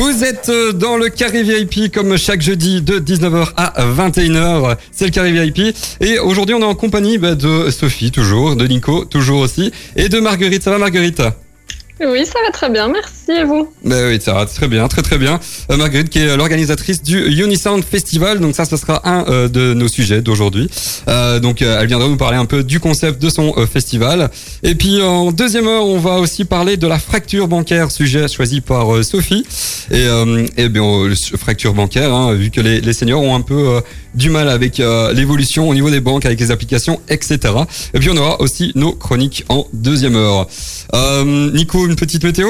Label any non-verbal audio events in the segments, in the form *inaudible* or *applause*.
Vous êtes euh, dans le carré VIP comme chaque jeudi de 19h à 21h. C'est le carré VIP. Et aujourd'hui, on est en compagnie bah, de Sophie, toujours, de Nico, toujours aussi, et de Marguerite. Ça va, Marguerite? Oui, ça va très bien, merci et vous ben Oui, ça très bien, très très bien. Euh, Marguerite qui est l'organisatrice du Unisound Festival, donc ça ce sera un euh, de nos sujets d'aujourd'hui. Euh, donc elle viendra nous parler un peu du concept de son festival. Et puis en deuxième heure, on va aussi parler de la fracture bancaire, sujet choisi par Sophie. Et, et bien fracture bancaire, hein, vu que les, les seniors ont un peu du mal avec l'évolution au niveau des banques, avec les applications, etc. Et puis on aura aussi nos chroniques en deuxième heure. Nico, une petite météo?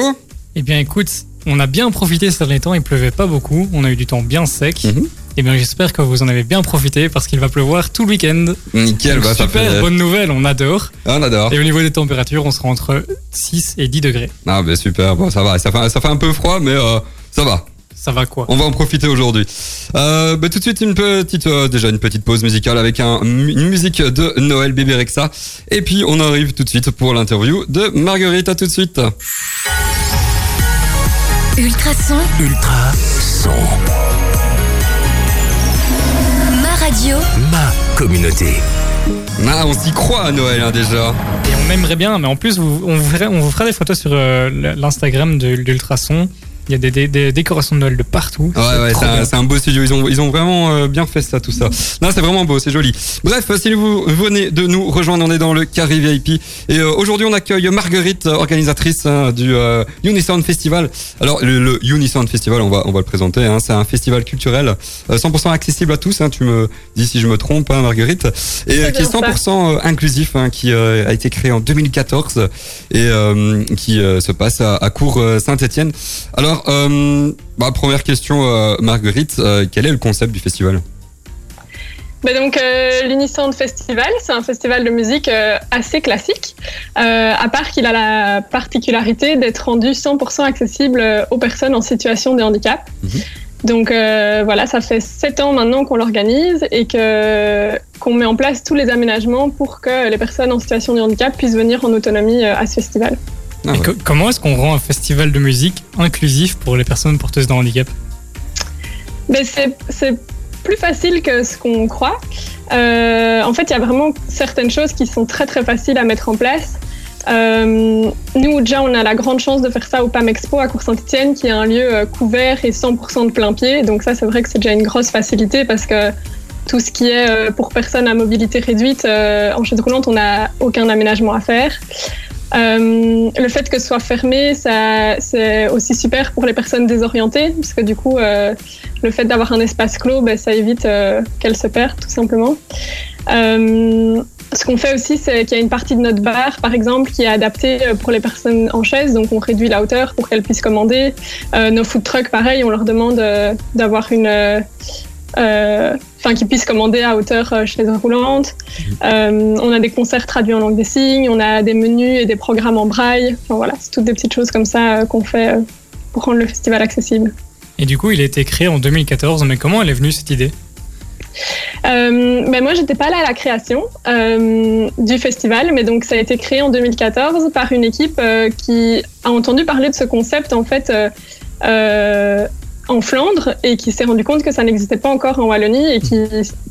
Eh bien, écoute, on a bien profité ces derniers temps. Il pleuvait pas beaucoup. On a eu du temps bien sec. Mhm. Eh bien, j'espère que vous en avez bien profité parce qu'il va pleuvoir tout le week-end. Nickel, bah, super, bonne nouvelle, on adore. Ah, on adore. Et au niveau des températures, on sera entre 6 et 10 degrés. Ah, bah super, bon, ça va. Ça fait, ça fait un peu froid, mais euh, ça va. Ça va quoi? On va en profiter aujourd'hui. Euh, bah, tout de suite une petite, euh, déjà une petite pause musicale avec un, une musique de Noël Bébé Rexa. Et puis on arrive tout de suite pour l'interview de Marguerite. À tout de suite. Ultrason. Ultrason. Ma radio. Ma communauté. Ah, on s'y croit à Noël hein, déjà. Et on aimerait bien, mais en plus, on, vous fera, on vous fera des photos sur euh, l'Instagram de l'Ultrason. Il y a des, des, décorations de Noël de partout. Ouais, ouais, c'est un, beau studio. Ils ont, ils ont vraiment euh, bien fait ça, tout ça. Non, c'est vraiment beau, c'est joli. Bref, si vous venez de nous rejoindre, on est dans le Carré VIP. Et euh, aujourd'hui, on accueille Marguerite, organisatrice hein, du euh, Unisound Festival. Alors, le, le, Unisound Festival, on va, on va le présenter. Hein, c'est un festival culturel 100% euh, accessible à tous. Hein, tu me dis si je me trompe, hein, Marguerite. Et qui est 100% inclusif, hein, qui a été créé en 2014 et qui se passe à, à Cours Saint-Étienne. Alors, alors, euh, bah, première question, euh, Marguerite, euh, quel est le concept du festival? Bah donc, euh, Festival, c'est un festival de musique assez classique, à part qu'il a la particularité d'être rendu 100% accessible aux personnes en situation de handicap. Mhm. Donc voilà, ça fait sept ans maintenant qu'on l'organise et que qu'on met en place tous les aménagements pour que les personnes en situation de handicap puissent venir en autonomie à ce festival. Ah comment est-ce qu'on rend un festival de musique inclusif pour les personnes porteuses de handicap ben C'est plus facile que ce qu'on croit. Euh, en fait, il y a vraiment certaines choses qui sont très très faciles à mettre en place. Euh, nous, déjà, on a la grande chance de faire ça au PAM Expo à Cours-Saint-Etienne, qui est un lieu euh, couvert et 100% de plein pied. Donc ça, c'est vrai que c'est déjà une grosse facilité parce que tout ce qui est pour personnes à mobilité réduite, en chaise roulante, on n'a aucun aménagement à faire. Euh, le fait que ce soit fermé, c'est aussi super pour les personnes désorientées, parce que du coup, euh, le fait d'avoir un espace clos, ben, ça évite euh, qu'elles se perdent, tout simplement. ce qu'on fait aussi, c'est qu'il y a une partie de notre bar, par exemple, qui est adaptée pour les personnes en chaise, donc on réduit la hauteur pour qu'elles puissent commander. nos food trucks, pareil, on leur demande d'avoir une enfin qui puissent commander à hauteur euh, chez les roulantes. Euh, on a des concerts traduits en langue des signes, on a des menus et des programmes en braille. Enfin voilà, c'est toutes des petites choses comme ça qu'on fait pour rendre le festival accessible. Et du coup, il a été créé en 2014, mais comment elle est venue cette idée? Euh, ben moi, j'étais pas là à la création du festival, mais donc ça a été créé en 2014 par une équipe qui a entendu parler de ce concept en fait en Flandre et qui s'est rendu compte que ça n'existait pas encore en Wallonie et qui,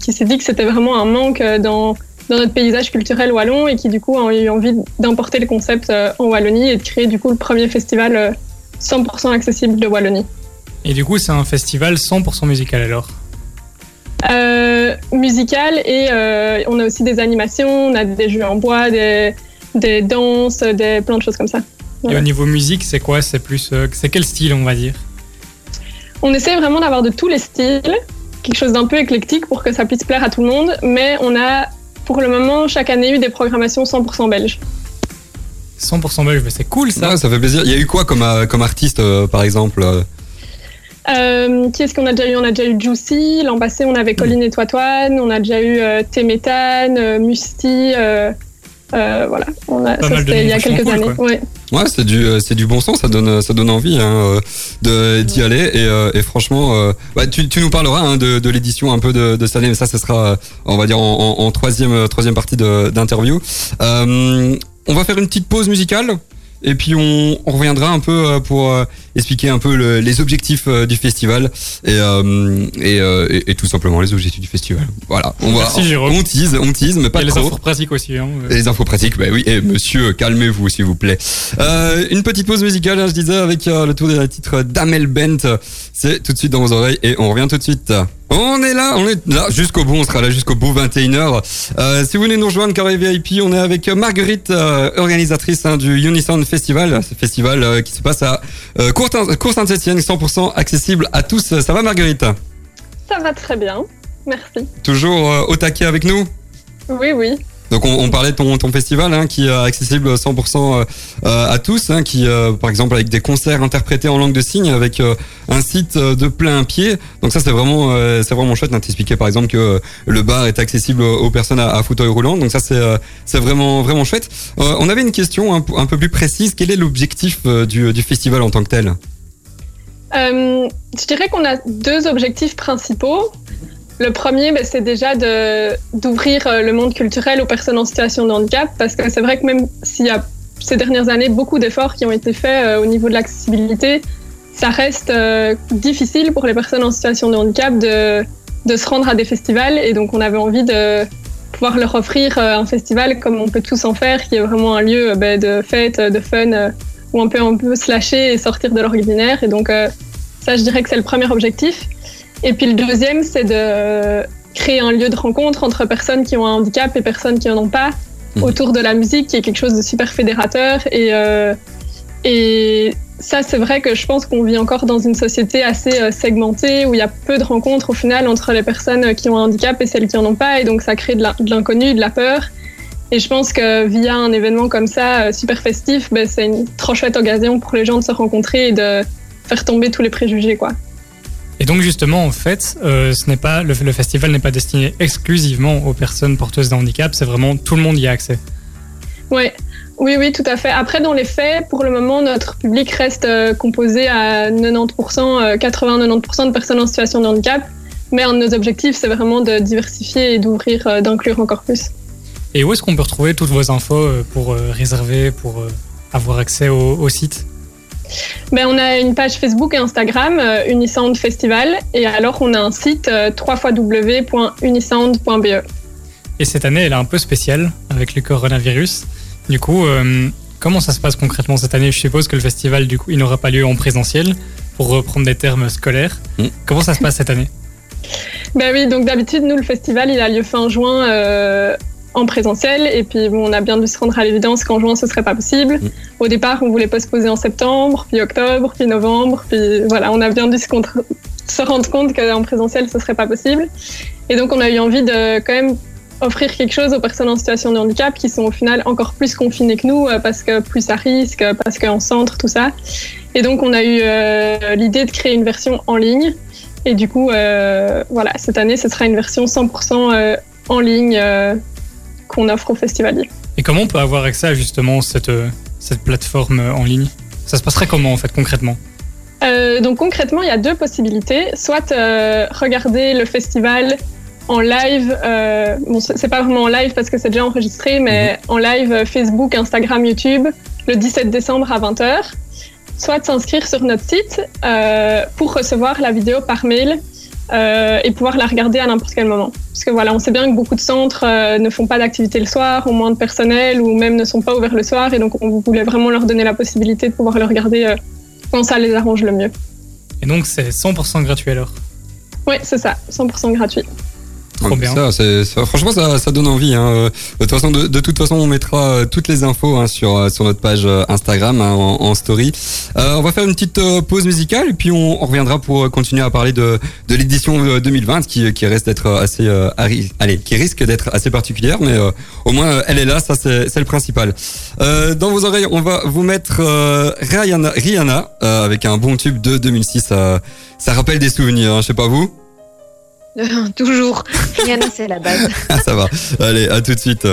qui s'est dit que c'était vraiment un manque dans, dans, notre paysage culturel wallon et qui du coup a eu envie d'importer le concept euh, en Wallonie et de créer du coup le premier festival 100% euh, accessible de Wallonie. Et du coup c'est un festival 100% musical alors? Euh, Musical et on a aussi des animations, on a des jeux en bois, des, des danses, des, plein de choses comme ça. Et au niveau musique, c'est quoi? C'est plus, c'est quel style on va dire? On essaie vraiment d'avoir de tous les styles, quelque chose d'un peu éclectique pour que ça puisse plaire à tout le monde, mais on a pour le moment chaque année eu des programmations 100% belges. 100% belges, c'est cool ça. ça fait plaisir. Il y a eu quoi comme, euh, comme artiste euh, par exemple euh, qui est-ce qu'on a déjà eu? On a déjà eu Juicy. L'an passé, on avait Colline et Toitoine. On a déjà eu euh, Téméthane, Musti. Euh, voilà, on a, ça c'était il y a quelques années. Ouais, ouais c'est du, euh, c'est du bon sens, ça donne, ça donne envie hein, euh, de, d'y aller. Et, et franchement, bah, tu, tu, nous parleras hein, de, de l'édition un peu de, de cette année, mais ça, ce sera, on va dire, en, en, troisième, troisième partie d'interview. on va faire une petite pause musicale. Et puis on, on reviendra un peu euh, pour euh, expliquer un peu le- les objectifs euh, du festival et, et, et- et tout simplement les objectifs du festival. Voilà, on va, Merci, Jérôme. on tease, on tease, mais pas Et les infos pratiques aussi. Hein. Et les infos pratiques, bah oui. Et monsieur, calmez-vous, s'il vous plaît. Euh, une petite pause musicale, hein, je disais, avec euh, le tour des titres d'Amel Bent. C'est tout de suite dans vos oreilles et on revient tout de suite. On est là, on est là jusqu'au bout, on sera là jusqu'au bout, 21h. Euh, si vous voulez nous rejoindre, Carré VIP, on est avec Marguerite, organisatrice hein, du Unison Festival. Ce festival euh, qui se passe à euh, Cour- Saint-Etienne, 100% accessible à tous. Ça va Marguerite? Ça va très bien. Merci. Toujours euh, au taquet avec nous? Oui, oui. Donc on, on parlait de ton, ton festival hein, qui est accessible 100% euh, à tous, hein, qui euh, par exemple avec des concerts interprétés en langue de signes, avec euh, un site euh, de plein pied. Donc ça c'est vraiment euh, c'est vraiment chouette. Hein, T'expliquais par exemple que euh, le bar est accessible aux personnes à, à fauteuil roulant. Donc ça c'est euh, c'est vraiment vraiment chouette. Euh, on avait une question un, un peu plus précise. Quel est l'objectif euh, du, du festival en tant que tel? Euh, je dirais qu'on a deux objectifs principaux. Le premier, ben, c'est déjà d'ouvrir euh, le monde culturel aux personnes en situation de handicap, parce que c'est vrai que même s'il y a ces dernières années beaucoup d'efforts qui ont été faits euh, au niveau de l'accessibilité, ça reste euh, difficile pour les personnes en situation de handicap de, se rendre à des festivals. Et donc, on avait envie de pouvoir leur offrir un festival comme on peut tous en faire, qui est vraiment un lieu ben, de fête, de fun, où on peut un peu se lâcher et sortir de l'ordinaire. Et donc, ça, je dirais que c'est le premier objectif. Et puis le deuxième, c'est de créer un lieu de rencontre entre personnes qui ont un handicap et personnes qui en ont pas, Mhm. autour de la musique, qui est quelque chose de super fédérateur. Et, euh, et ça, c'est vrai que je pense qu'on vit encore dans une société assez euh, segmentée, où il y a peu de rencontres au final entre les personnes qui ont un handicap et celles qui en ont pas. Et donc, ça crée de l'inconnu, de la peur. Et je pense que via un événement comme ça, euh, super festif, ben, c'est une trop chouette occasion pour les gens de se rencontrer et de faire tomber tous les préjugés, quoi. Et donc justement, en fait, euh, ce n'est pas le, le festival n'est pas destiné exclusivement aux personnes porteuses d'un handicap. C'est vraiment tout le monde y a accès. Ouais. Oui, oui, tout à fait. Après, dans les faits, pour le moment, notre public reste euh, composé à 90%, euh, 80-90% de personnes en situation de handicap. Mais un de nos objectifs, c'est vraiment de diversifier et d'ouvrir, euh, d'inclure encore plus. Et où est-ce qu'on peut retrouver toutes vos infos euh, pour euh, réserver, pour euh, avoir accès au, au site? Ben, on a une page Facebook et Instagram, euh, Unisound Festival, et alors on a un site euh, www.unisound.be. Et cette année, elle est un peu spéciale avec le coronavirus. Du coup, euh, comment ça se passe concrètement cette année? Je suppose que le festival, du coup, il n'aura pas lieu en présentiel, pour reprendre des termes scolaires. Mm. Comment ça se passe cette année? Ben oui, donc d'habitude, nous, le festival, il a lieu fin juin euh, en présentiel. Et puis, bon, on a bien dû se rendre à l'évidence qu'en juin, ce serait pas possible. Mm. Au départ, on voulait postposer en septembre, puis octobre, puis novembre. Puis voilà, on a bien dû se, contre- se rendre compte qu'en présentiel, ce serait pas possible. Et donc, on a eu envie de quand même offrir quelque chose aux personnes en situation de handicap qui sont au final encore plus confinées que nous euh, parce que plus à risque, parce qu'en centre, tout ça. Et donc, on a eu euh, l'idée de créer une version en ligne. Et du coup, euh, voilà, cette année, ce sera une version 100% euh, en ligne qu'on offre aux festivaliers. Et comment on peut avoir accès à justement cette, euh, cette plateforme euh, en ligne? Ça se passerait comment en fait concrètement? Euh, donc concrètement, il y a deux possibilités. Soit euh, regarder le festival en live, euh, bon, c'est pas vraiment en live parce que c'est déjà enregistré, mais en live Facebook, Instagram, YouTube, le 17 décembre à 20h. Soit s'inscrire sur notre site pour recevoir la vidéo par mail euh, et pouvoir la regarder à n'importe quel moment. Parce que voilà, on sait bien que beaucoup de centres euh, ne font pas d'activité le soir, ont moins de personnel ou même ne sont pas ouverts le soir, et donc on voulait vraiment leur donner la possibilité de pouvoir le regarder euh, quand ça les arrange le mieux. Et donc c'est 100% gratuit alors? Oui, c'est ça, 100% gratuit. Trop bien. Ça, ça- franchement, ça, ça donne envie. Hein. Euh, De toute façon, de, de toute façon, on mettra euh, toutes les infos hein, sur euh, sur notre page Instagram hein, en, en story. Euh, on va faire une petite pause musicale et puis on, on reviendra pour continuer à parler de de l'édition euh, 2020 qui qui reste d'être assez euh, allez qui risque d'être assez particulière, mais euh, au moins elle est là. Ça c'est c'est le principal. Euh, dans vos oreilles, on va vous mettre euh, Rihanna, Rihanna euh, avec un bon tube de 2006. euh, ça rappelle des souvenirs. Hein, je sais pas vous. *laughs* Toujours. Rihanna, c'est la base. Ah, *laughs* ça va. Allez, à tout de suite.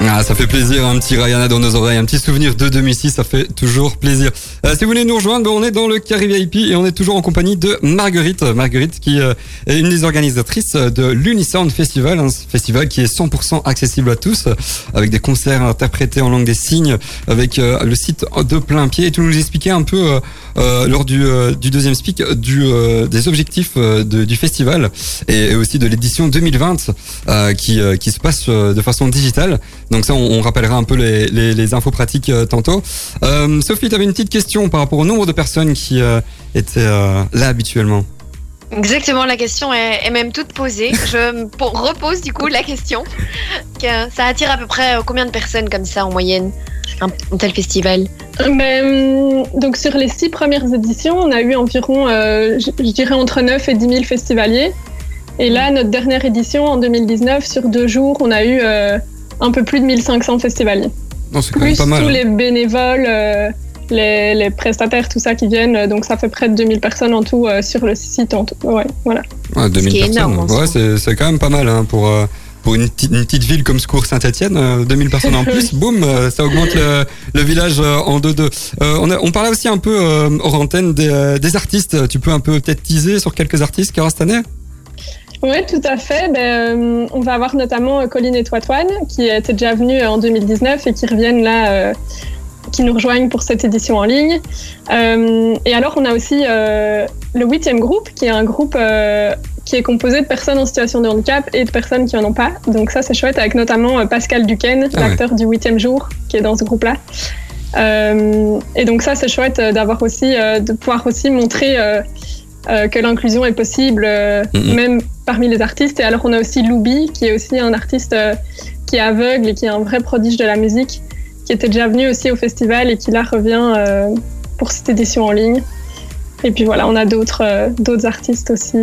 Ah, ça fait plaisir, un petit Rihanna dans nos oreilles, un petit souvenir de 2006, ça fait toujours plaisir. Euh, si vous voulez nous rejoindre, ben, on est dans le Carré VIP et on est toujours en compagnie de Marguerite. Marguerite qui euh, est une des organisatrices de l'Unisound Festival, un festival qui est 100% accessible à tous, avec des concerts interprétés en langue des signes, avec euh, le site de plein pied. Et tu nous expliquais un peu lors du, du deuxième speak du, des objectifs du festival et, et aussi de l'édition 2020 euh, qui, qui se passe de façon digitale. Donc ça, on, on rappellera un peu les, les, les infos pratiques euh, tantôt. Euh, Sophie, tu avais une petite question par rapport au nombre de personnes qui euh, étaient euh, là habituellement. Exactement, la question est, est même toute posée. Je repose du coup la question. Que ça attire à peu près combien de personnes comme ça en moyenne un, un tel festival? Ben, donc sur les six premières éditions, on a eu environ, euh, je, je dirais, entre 9 et 10 000 festivaliers. Et là, notre dernière édition, en 2019, sur deux jours, on a eu euh, un peu plus de 1500 festivaliers. Non, c'est quand même Plus pas mal. tous hein. les bénévoles, euh, les, les prestataires, tout ça qui viennent. euh, Donc ça fait près de 2000 personnes en tout euh, sur le site. En tout. Ouais, voilà. Ouais, 2000 qui est personnes. énorme, ouais, c'est, c'est quand même pas mal hein, pour, euh, pour une, petite- une petite ville comme Secours Saint-Etienne. 2000 personnes en *laughs* plus, boum, euh, ça augmente le, le village euh, en deux-deux. Euh, on, a- on parlait aussi un peu euh, hors antenne des, euh, des artistes. Tu peux un peu peut-être teaser sur quelques artistes qu'il y aura cette année? Oui, tout à fait. Ben, euh, on va avoir notamment euh, Colline et Toitoine, qui étaient déjà venus euh, en 2019 et qui reviennent là, euh, qui nous rejoignent pour cette édition en ligne. Euh, et alors, on a aussi le huitième groupe, qui est un groupe qui est composé de personnes en situation de handicap et de personnes qui en ont pas. Donc ça, c'est chouette, avec notamment Pascal Duquesne, Ah ouais. l'acteur du huitième jour, qui est dans ce groupe-là. Et donc ça, c'est chouette d'avoir aussi, de pouvoir aussi montrer euh, que l'inclusion est possible, euh, même parmi les artistes. Et alors, on a aussi Loubi, qui est aussi un artiste euh, qui est aveugle et qui est un vrai prodige de la musique, qui était déjà venu aussi au festival et qui là revient pour cette édition en ligne. Et puis voilà, on a d'autres d'autres artistes aussi,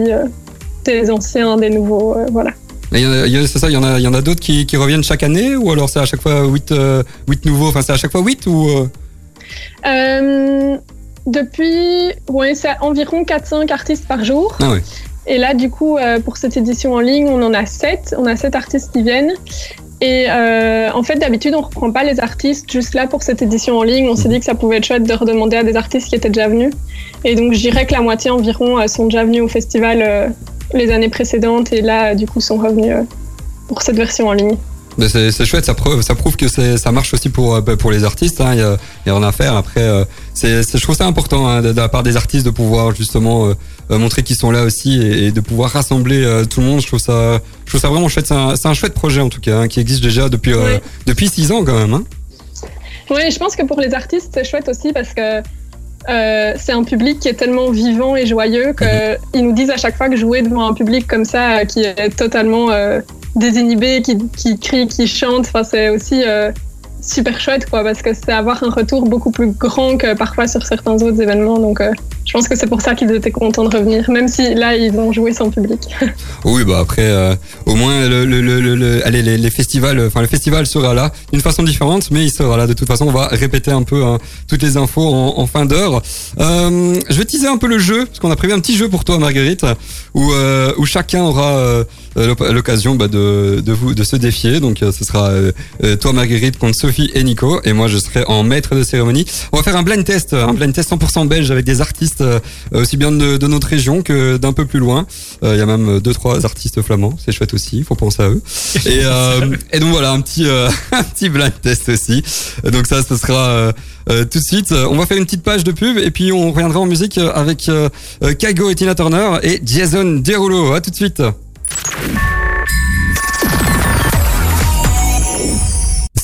des anciens, des nouveaux, voilà. C'est ça, il y en a, il y en a d'autres qui, qui reviennent chaque année ou alors c'est à chaque fois 8, euh, huit nouveaux, enfin c'est à chaque fois 8 ou... depuis, ouais, c'est environ 4-5 artistes par jour. Ah ouais. Et là, du coup, euh, pour cette édition en ligne, on en a 7. On a 7 artistes qui viennent. Et euh, en fait, d'habitude, on reprend pas les artistes juste là pour cette édition en ligne. On s'est dit que ça pouvait être chouette de redemander à des artistes qui étaient déjà venus. Et donc, je dirais que la moitié environ euh, sont déjà venus au festival euh, les années précédentes et là, du coup, sont revenus pour cette version en ligne. C'est chouette, ça prouve, ça prouve que ça marche aussi pour, euh, pour les artistes. hein, Il y, a, y a rien à faire. Après, euh, c'est je trouve ça important hein, de, de la part des artistes de pouvoir justement euh, montrer qu'ils sont là aussi et, et de pouvoir rassembler euh, tout le monde. Je trouve ça, je trouve ça vraiment chouette. C'est un, chouette projet en tout cas hein, qui existe déjà depuis Ouais. depuis six ans quand même. Oui, je pense que pour les artistes, c'est chouette aussi parce que euh, c'est un public qui est tellement vivant et joyeux qu'ils nous disent à chaque fois que jouer devant un public comme ça, qui est totalement euh, désinhibé, qui, qui crie, qui chante, enfin, c'est aussi euh, super chouette, quoi, parce que c'est avoir un retour beaucoup plus grand que parfois sur certains autres événements. Donc, euh, je pense que c'est pour ça qu'ils étaient contents de revenir, même si là, ils ont joué sans public. *laughs* Oui, bah après, euh, au moins le, le, le, le- le- allez, les, festivals, enfin le festival sera là d'une façon différente, mais il sera là. De toute façon, on va répéter un peu hein, toutes les infos en, en fin d'heure. Euh, je vais teaser un peu le jeu, parce qu'on a prévu un petit jeu pour toi, Marguerite, où, euh, où chacun aura euh, l'occasion bah, de, de vous de se défier. Donc, euh, ce sera euh, euh, toi, Marguerite, contre Sophie et Nico, et moi, je serai en maître de cérémonie. On va faire un blind test, un blind test 100% belge avec des artistes euh, aussi bien de, de notre région que d'un peu plus loin. Euh, Il y a même deux trois artistes flamands, c'est chouette aussi, il faut penser à eux. Et, *laughs* euh, et donc voilà un petit euh, *laughs* un petit blind test aussi. Donc ça, ce sera euh, euh, tout de suite. On va faire une petite page de pub et puis on reviendra en musique avec euh, euh, Kago et Tina Turner et Jason Derulo. À tout de suite. Thank you.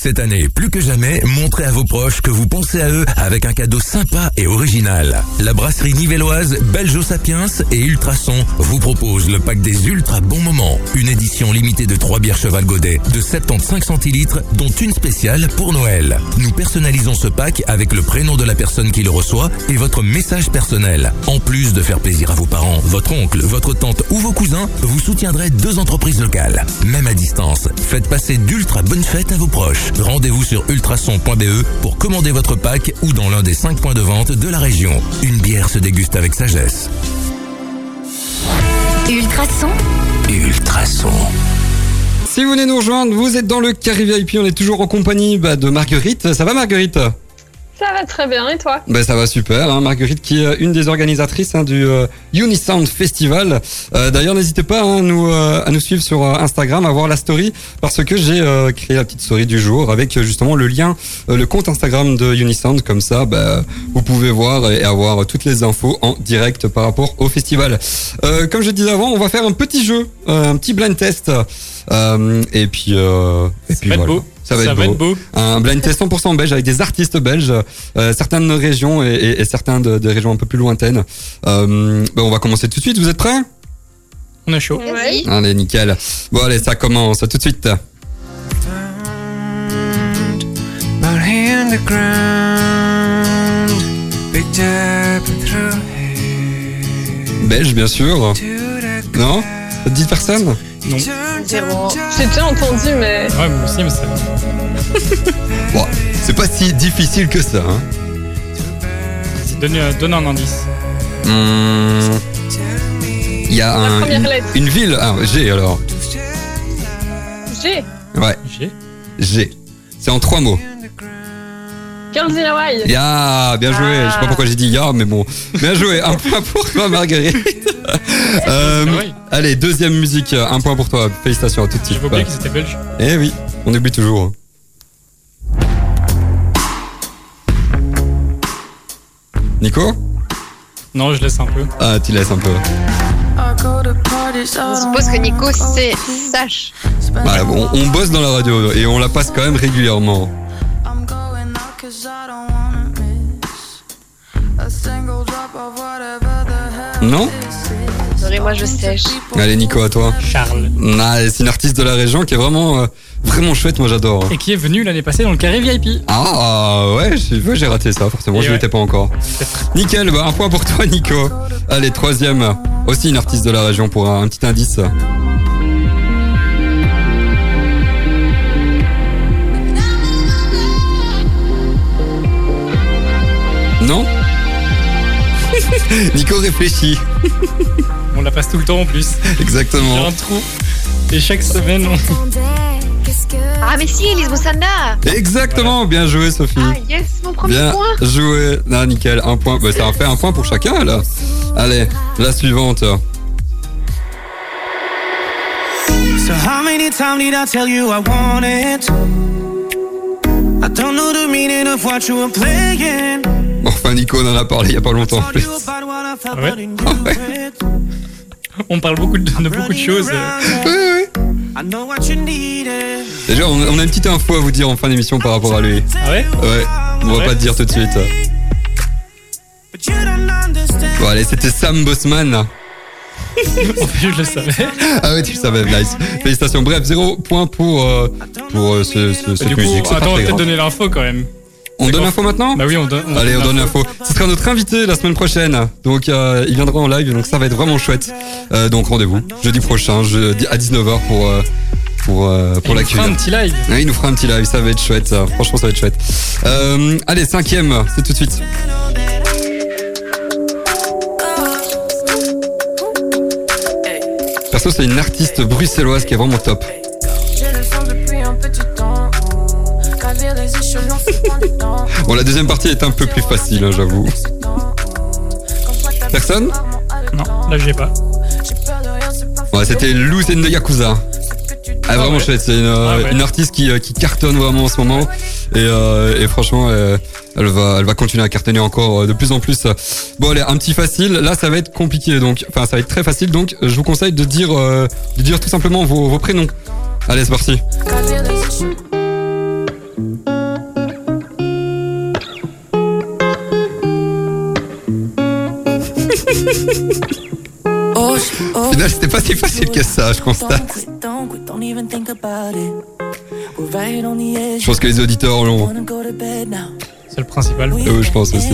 Cette année, plus que jamais, montrez à vos proches que vous pensez à eux avec un cadeau sympa et original. La brasserie nivelloise Belgio Sapiens et Ultrason vous propose le pack des ultra bons moments. Une édition limitée de 3 bières Cheval Godet de 75 centilitres, dont une spéciale pour Noël. Nous personnalisons ce pack avec le prénom de la personne qui le reçoit et votre message personnel. En plus de faire plaisir à vos parents, votre oncle, votre tante ou vos cousins, vous soutiendrez deux entreprises locales. Même à distance, faites passer d'ultra bonnes fêtes à vos proches. Rendez-vous sur ultrason.be pour commander votre pack ou dans l'un des 5 points de vente de la région. Une bière se déguste avec sagesse. Ultrason. Ultrason. Si vous venez nous rejoindre, vous êtes dans le Carré VIP, on est toujours en compagnie bah, de Marguerite. Ça va Marguerite? Ça va très bien, et toi Ben ça va super, hein. Marguerite qui est une des organisatrices hein, du euh, Unisound Festival. Euh, D'ailleurs n'hésitez pas hein, nous, euh, à nous suivre sur euh, Instagram, à voir la story, parce que j'ai euh, créé la petite story du jour avec justement le lien, euh, le compte Instagram de Unisound, comme ça bah, vous pouvez voir et avoir toutes les infos en direct par rapport au festival. Euh, comme je disais avant, on va faire un petit jeu, euh, un petit blind test, Euh, et puis, euh, et puis voilà. beau. Ça va être beau. Un blind test 100% belge avec des artistes belges, euh, certains de nos régions et, et- et certains de, des régions un peu plus lointaines. Euh, ben, on va commencer tout de suite, vous êtes prêts? On est chaud. Allez, nickel. Bon, allez, ça commence tout de suite. Belge, bien sûr. Non? Ça te dit personne Non. J'ai déjà entendu, mais Ouais, moi aussi, mais c'est. *laughs* Bon, c'est pas si difficile que ça. Hein. Donne, euh, donne un indice. Hum, Il y a un, une, une ville. Ah, G alors. G. Ouais, J'ai. G. C'est en trois mots. Girls in Hawaii. Ya, bien joué. Je sais pas pourquoi j'ai dit ya, mais bon. Bien joué. Un point pour toi, Marguerite. *laughs* Euh, allez, deuxième musique. Un point pour toi. Félicitations à tout de suite. J'avais oublié qu'ils étaient belges. Eh oui, on oublie toujours. Nico? Non, je laisse un peu. Ah, tu laisses un peu. Je suppose que Nico c'est sache. Bah, on, on bosse dans la radio et on la passe quand même régulièrement. Non moi je sèche. Allez, Nico, à toi. Charles. Ah, c'est une artiste de la région qui est vraiment, euh, vraiment chouette. Moi, j'adore. Et qui est venu l'année passée dans le carré VIP. Ah, ouais, j'ai raté ça, forcément. Et Je ouais. l'étais pas encore. Nickel, bah, un point pour toi, Nico. Allez, troisième. Aussi une artiste de la région pour un, un petit indice. Non *laughs* Nico réfléchit. On la passe tout le temps en plus. J'ai Exactement. un trou. Et chaque semaine, on... Ah mais si, Elise Boussanda Exactement. Bien joué, Sophie. Ah yes, mon premier Bien point joué. Non, nickel. Un point. Bah, ça en fait un point pour chacun, là. Allez, la suivante. So how many times did I tell you I want it? I don't know the meaning of what you were playing. Enfin, Nico, on en a parlé il y a pas longtemps Ah ouais it. *laughs* on parle beaucoup de, de beaucoup de choses. Oui, oui. I know what you needed. Déjà, on on a une petite info à vous dire en fin d'émission par rapport à lui. Ah ouais Ouais, on va Ouais. pas te dire tout de suite. But you don't understand. Bon, allez, c'était Sam. En plus, *laughs* je le savais. Ah ouais, tu le savais, nice. Félicitations. Bref, zéro point pour, euh, pour euh, ce, ce- cette du coup, musique. Attends, on va peut-être grave. donner l'info quand même. On donne l'info maintenant Bah oui, on donne. Allez, on donne l'info. Ce sera notre invité la semaine prochaine. Donc, euh, il viendra en live, donc ça va être vraiment chouette. Euh, donc, rendez-vous jeudi prochain, jeudi à 19h pour, euh, pour, pour Et on fera un petit live. Ouais, il nous fera un petit live, ça va être chouette. ça. Franchement, ça va être chouette. Allez, cinquième, c'est tout de suite. Perso, c'est une artiste bruxelloise qui est vraiment top. *laughs* Bon, la deuxième partie est un peu plus facile, hein, j'avoue. Personne? Non, là, j'ai pas. Ouais, c'était Luz and the Yakuza. Ah, vraiment ouais. chouette, c'est une, euh, Ah ouais. une artiste qui, euh, qui cartonne vraiment en ce moment. Et, euh, et franchement, euh, elle, va, elle va continuer à cartonner encore de plus en plus. Bon, allez, un petit facile. Là, ça va être compliqué, donc, enfin, ça va être très facile. Donc, je vous conseille de dire, euh, de dire tout simplement vos, vos prénoms. Allez, c'est parti. *laughs* Au final, c'était pas si facile que ça, je constate. Je pense que les auditeurs l'ont. C'est le principal. Euh, je pense aussi.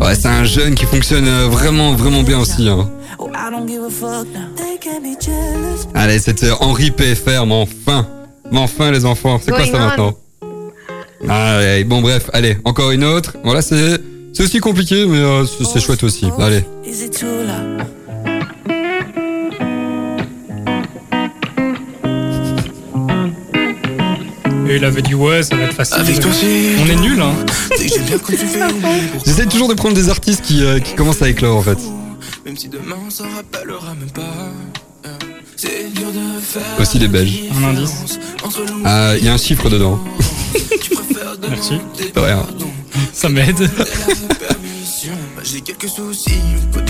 Ouais, c'est un jeune qui fonctionne euh, vraiment, vraiment bien aussi. Hein. Allez, c'était Henri PFR, mais enfin. Mais enfin, les enfants, c'est quoi ça maintenant? Allez, bon, bref, allez, encore une autre. Voilà, c'est. C'est aussi compliqué, mais euh, c'est chouette aussi. Allez. Et il avait dit ouais, ça va être facile. Avec toi, on est nul, hein. *laughs* J'essaie toujours de prendre des artistes qui, euh, qui commencent à éclore en fait. Même si demain on s'en rappellera même pas. Dur de faire. Aussi des Belges. Un indice. Ah, il y a un chiffre dedans. Merci. De. Ça m'aide.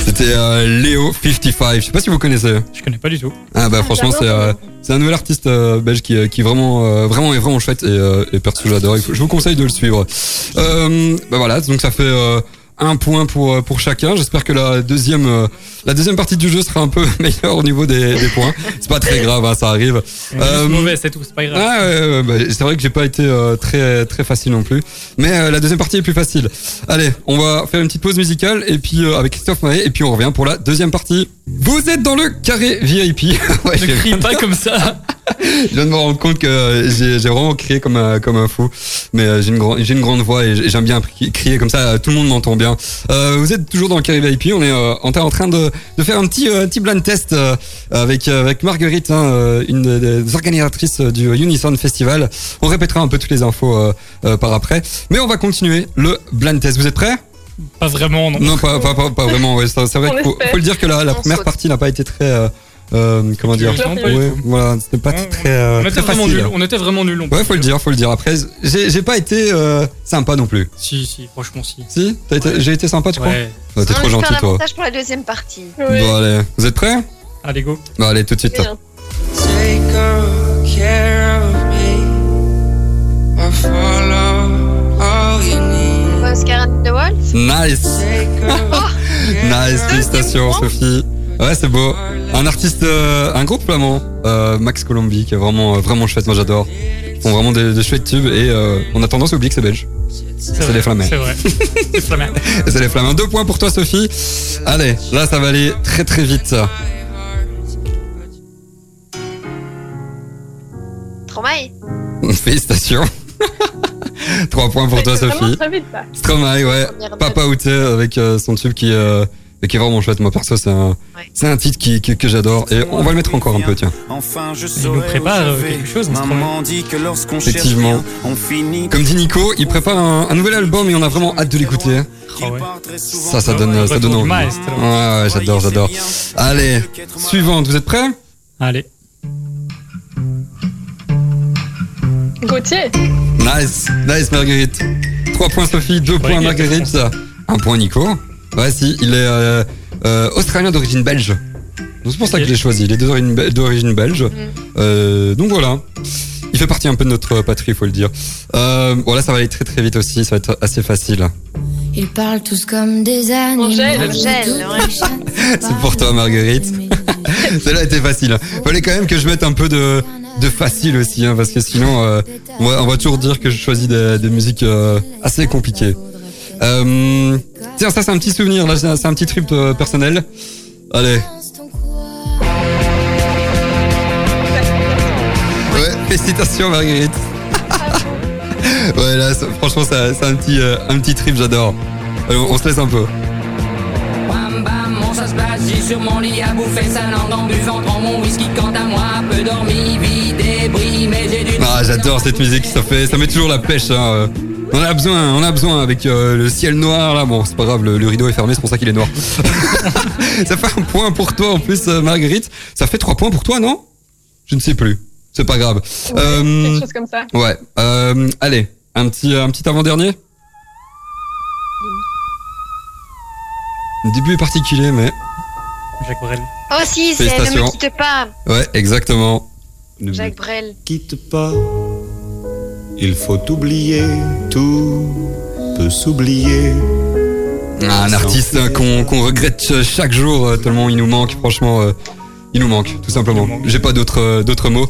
C'était euh, Léo 55. Je sais pas si vous connaissez. Je connais pas du tout. Ah bah franchement c'est euh, c'est un nouvel artiste euh, belge qui, euh, qui vraiment euh, vraiment est vraiment chouette et, euh, et perso j'adore. Il faut- Je vous conseille de le suivre. Euh, bah voilà donc ça fait euh, un point pour euh, pour chacun. J'espère que la deuxième euh, la deuxième partie du jeu sera un peu *laughs* meilleure au niveau des, des points. C'est pas très grave hein, ça arrive. Euh, mauvais, c'est tout, c'est pas grave. Ah ouais, ouais, bah, c'est vrai que j'ai pas été euh, très très facile non plus, mais euh, la deuxième partie est plus facile. Allez, on va faire une petite pause musicale et puis euh, avec Christophe Maé et puis on revient pour la deuxième partie. Vous êtes dans le carré VIP. *laughs* ouais, ne je crie pas comme ça. je viens de me rendre compte que euh, j'ai vraiment crié comme un, comme un fou, mais euh, j'ai une grande j'ai une grande voix et j'aime bien cri- crier comme ça. Tout le monde m'entend bien. Euh, vous êtes toujours dans le carré VIP. On est euh, en train de, de faire un petit euh, petit blind test avec avec Marguerite, hein, une des, des organisatrices du Unison Festival. On répétera un peu toutes les infos par après, mais on va continuer le blind test. Vous êtes prêts? Pas vraiment, non. Non, pas pas pas, pas vraiment. Ouais, c'est vrai On qu'il faut, le dire que la, la On première partie n'a pas été très euh, euh, comment dire. Ouais, voilà, c'était pas Ouais, très euh, On très était vraiment facile. nuls. On était vraiment nuls. on Ouais, faut le dire, faut le dire. Après, j'ai pas été euh, sympa non plus. Si, si, franchement, si. Si? T'as été- J'ai été sympa, tu crois? Ouais. Ouais, T'es On trop gentil, toi. pour la deuxième partie. Oui. Bon, allez. Vous êtes prêts? Allez, go. Bon, allez, tout de suite. Take care of me. I follow the Wolf Nice good *laughs* Nice, félicitations, Sophie. Ouais, c'est beau. Un artiste, euh, un groupe flamand, euh, Max Colombi, qui est vraiment, euh, vraiment chouette. Moi, j'adore. Ils font vraiment des, des chouettes tubes et euh, on a tendance à oublier que c'est belge. C'est les Flamands. C'est vrai. *laughs* C'est les Flamands. Deux points pour toi, Sophie. Allez, là, ça va aller très très vite. Stromae *laughs* Félicitations. *laughs* Trois points pour toi, Sophie. très vite, ça. Stromae, ouais. Papa Outé avec euh, son tube qui, euh, qui est vraiment chouette. Moi, perso, c'est un, c'est un titre qui, qui- que j'adore. Et on va le mettre encore un peu, tiens. Enfin, je Il nous prépare euh, quelque chose. Maman dit que Effectivement. rien, on finit. Comme dit Nico, il prépare un, un nouvel album et on a vraiment hâte de l'écouter. Ah ouais. Ça, ça donne, ça donne envie. Ouais, ouais, j'adore, j'adore. Allez, suivante. Vous êtes prêts? Allez. Gauthier. Nice, nice Marguerite. Trois points Sophie, deux points Marguerite. Un point Nico. Ouais, si, il est euh, euh, australien d'origine belge. Donc c'est pour ça que je l'ai choisi. Il est d'origine be- d'origine belge. Euh, donc voilà. Il fait partie un peu de notre patrie, faut le dire. Euh, bon là, ça va aller très très vite aussi. Ça va être assez facile. Ils parlent tous comme des animaux. Angèle. Angèle, ouais. *laughs* C'est pour toi, Marguerite. *laughs* Celle-là était facile. Fallait quand même que je mette un peu de, de facile aussi, hein, parce que sinon, euh, on, va, toujours dire que je choisis des, des musiques euh, assez compliquées. Euh, tiens, ça c'est un petit souvenir, là, c'est un, petit trip personnel. Allez, ouais, félicitations Marguerite. *laughs* ouais, là, franchement, c'est un petit, un petit trip, j'adore. On se laisse un peu. Bam bam, mon ça se passe, j'ai sur mon lit à bouffer sa langue en buvant grand mon whisky quant à moi, peu dormi, vide débris, mais j'ai du... Ah, j'adore cette musique, ça fait, ça met toujours la pêche. Hein. euh. On a besoin, on a besoin avec euh, le ciel noir là. Bon, c'est pas grave, le, le rideau est fermé, c'est pour ça qu'il est noir. *laughs* ça fait un point pour toi en plus, euh, Marguerite. Ça fait trois points pour toi, non? Je ne sais plus. C'est pas grave. Ouais, Euh, Quelque chose comme ça. ouais. Euh, allez, un petit, un petit avant Le début est particulier, mais Jacques Brel. Oh si, c'est Ne me quitte pas, ouais, exactement. Jacques Brel. quitte pas. Il faut oublier, tout peut s'oublier. Ah, un artiste qu'on qu'on regrette ch- chaque jour euh, tellement il nous manque. Franchement, euh, il nous manque, tout simplement. J'ai pas d'autres euh, d'autres mots.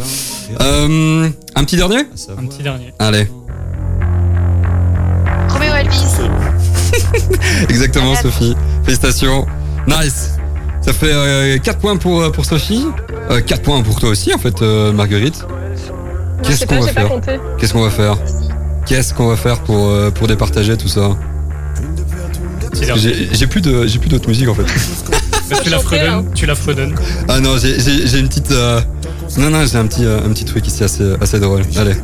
Euh, un petit dernier? Un petit dernier. Allez, Roméo Elvis. *laughs* exactement. Sophie. Félicitations. Nice. Ça fait 4 points pour, euh, pour Sophie. 4 points pour toi aussi, en fait, euh, Marguerite. Qu'est-ce qu'on va faire. Qu'est-ce qu'on va faire Qu'est-ce qu'on va faire pour, euh, pour départager tout ça. J'ai plus de j'ai plus d'autres musiques en fait. *laughs* Tu la fredonnes. hein. Tu la fredonnes. Ah non, j'ai une petite euh, Non, non, j'ai un petit, euh, un petit truc ici assez, assez drôle. Allez.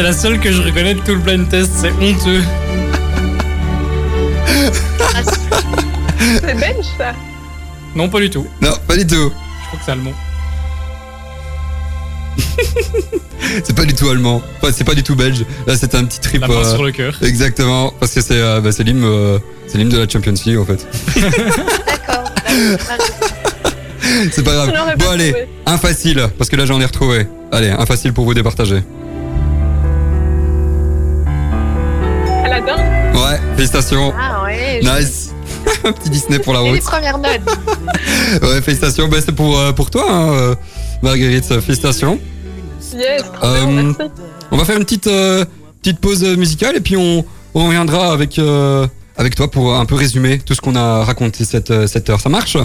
C'est la seule que je reconnais de tout le blind test, c'est honteux. C'est belge ça Non, pas du tout. Non, pas du tout. Je crois que c'est allemand. *laughs* C'est pas du tout allemand. Enfin, c'est pas du tout belge. Là, c'est un petit trip. La main euh, sur le cœur. Exactement, parce que c'est euh, bah, l'hymne euh, c'est l'hymne de la Champions League en fait. D'accord. *laughs* C'est pas grave. Bon allez, un facile, parce que là j'en ai retrouvé. Allez, un facile pour vous départager. Ouais, félicitations. Ah ouais. Nice. *laughs* un petit Disney pour la Et les route. premières notes. *laughs* Ouais, félicitations. Bah, c'est pour, euh, pour toi, hein, euh, Marguerite. Félicitations. Yes, Euh, bien, merci. On va faire une petite, euh, petite pause musicale et puis on, on reviendra avec, avec toi pour un peu résumer tout ce qu'on a raconté cette, cette heure. Ça marche?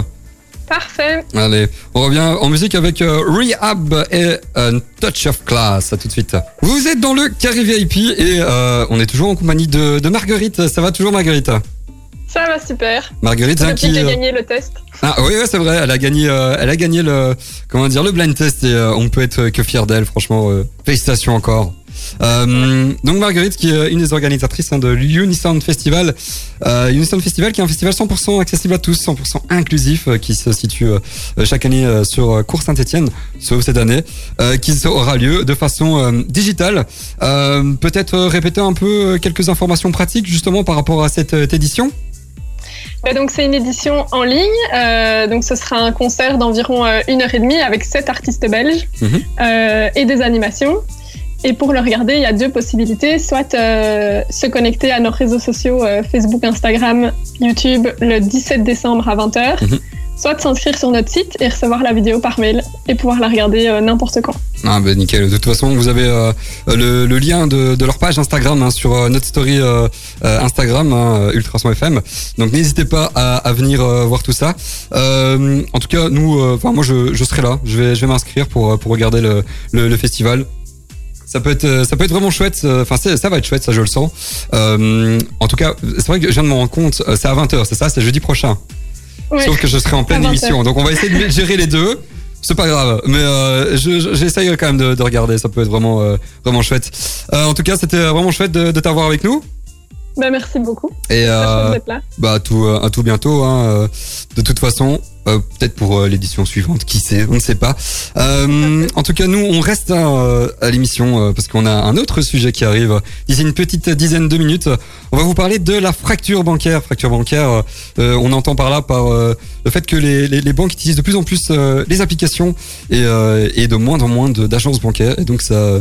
Parfait. Allez, on revient en musique avec euh, Rehab et un Touch of Class. À tout de suite. Vous êtes dans le Carré VIP et euh, on est toujours en compagnie de, de Marguerite. Ça va toujours, Marguerite? Ça va super. Marguerite, hein, qui. j'ai euh, gagné le test. Ah oui, ouais, c'est vrai. Elle a gagné, euh, elle a gagné le, comment dire, le blind test et euh, on peut être que fier d'elle. Franchement, euh, félicitations encore. Euh, donc Marguerite, qui est une des organisatrices hein, de l'Unisound Festival, euh, Unisound Festival, qui est un festival 100% accessible à tous, 100% inclusif, euh, qui se situe euh, chaque année sur Cours Saint-Étienne, sauf cette année, qui aura lieu de façon digitale. Peut-être répéter un peu quelques informations pratiques justement par rapport à cette édition? Bah, donc c'est une édition en ligne. Euh, donc ce sera un concert d'environ euh, une heure et demie avec sept artistes belges Mhm. euh, et des animations. Et pour le regarder, il y a deux possibilités soit euh, se connecter à nos réseaux sociaux euh, Facebook, Instagram, YouTube le 17 décembre à 20h, Mhm. soit s'inscrire sur notre site et recevoir la vidéo par mail et pouvoir la regarder euh, n'importe quand. Ah ben nickel. De toute façon, vous avez euh, le, le lien de, de leur page Instagram hein, sur euh, notre story euh, Instagram hein, Ultrason FM. Donc n'hésitez pas à, à venir voir tout ça. En tout cas, nous, enfin moi, je, je serai là. Je vais, je vais m'inscrire pour pour regarder le, le, le festival. Ça peut être, euh, ça peut être vraiment chouette. euh, Enfin, ça va être chouette, ça je le sens. Euh, en tout cas, c'est vrai que je viens de me rendre compte. euh, C'est à 20h, c'est ça, c'est jeudi prochain. Ouais. Sauf que je serai en pleine 20 émission. Donc on va essayer de gérer les deux. C'est pas grave, mais euh, je- je- j'essaye quand même de, de regarder. Ça peut être vraiment, euh, vraiment chouette. En tout cas, c'était vraiment chouette de, de t'avoir avec nous. Bah, merci beaucoup. Et euh, là. bah à tout, euh, à tout bientôt. Hein, euh, de toute façon, euh, peut-être pour euh, l'édition suivante, qui sait, on ne sait pas. Euh, en tout cas, nous, on reste hein, à l'émission euh, parce qu'on a un autre sujet qui arrive d'ici une petite dizaine de minutes. On va vous parler de la fracture bancaire. Fracture bancaire, euh, on entend par là par euh, le fait que les, les, les banques utilisent de plus en plus euh, les applications et, euh, et de moins en moins d'agences bancaires. Et donc ça.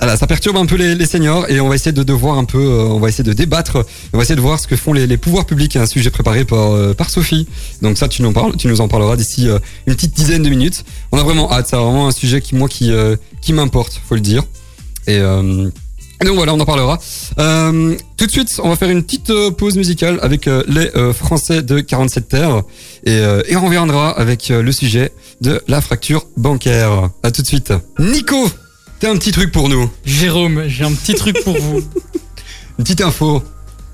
Voilà, ça perturbe un peu les, les seniors et on va essayer de, de voir un peu, euh, on va essayer de débattre, on va essayer de voir ce que font les, les pouvoirs publics, un sujet préparé par, euh, par Sophie. Donc ça, tu nous, en parles, tu nous en parleras d'ici euh, une petite dizaine de minutes. On a vraiment hâte, c'est vraiment un sujet qui moi qui, euh, qui m'importe, faut le dire. Et, euh, donc voilà, on en parlera. Euh, tout de suite, on va faire une petite pause musicale avec les Français de 47 Terres et, et on reviendra avec le sujet de la fracture bancaire. À tout de suite. Nico, t'as un petit truc pour nous, Jérôme, j'ai un petit truc pour vous. une petite info.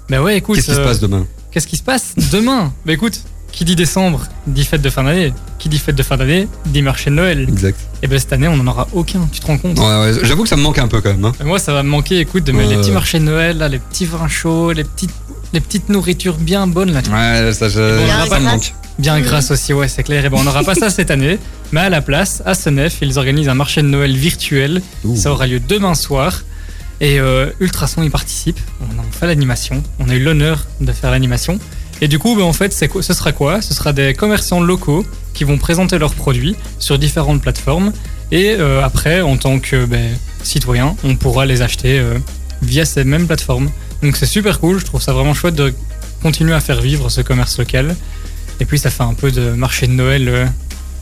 Bah ouais, écoute. Qu'est-ce qui se euh, passe demain Qu'est-ce qui se passe demain Bah écoute, qui dit décembre dit fête de fin d'année. Qui dit fête de fin d'année dit marché de Noël. Exact. Et ben cette année, on n'en aura aucun, tu te rends compte Ouais, ouais, j'avoue que ça me manque un peu quand même. Hein. Moi, ça va me manquer, écoute, de mettre Ouais. les petits marchés de Noël, là, les petits vins chauds, les petites, les petites nourritures bien bonnes, là. Ouais, ça, je, Bien ça me manque. Bien grâce aussi, ouais, c'est clair. Et ben, on n'aura pas ça cette année. Mais à la place, à Senef, ils organisent un marché de Noël virtuel. Ouh. Ça aura lieu demain soir. Et euh, Ultrason y participe. On a fait l'animation. On a eu l'honneur de faire l'animation. Et du coup, ben, en fait, quoi- ce sera quoi? Ce sera des commerçants locaux qui vont présenter leurs produits sur différentes plateformes. Et euh, après, en tant que ben, citoyen, on pourra les acheter euh, via ces mêmes plateformes. Donc c'est super cool. Je trouve ça vraiment chouette de continuer à faire vivre ce commerce local. Et puis ça fait un peu de marché de Noël euh,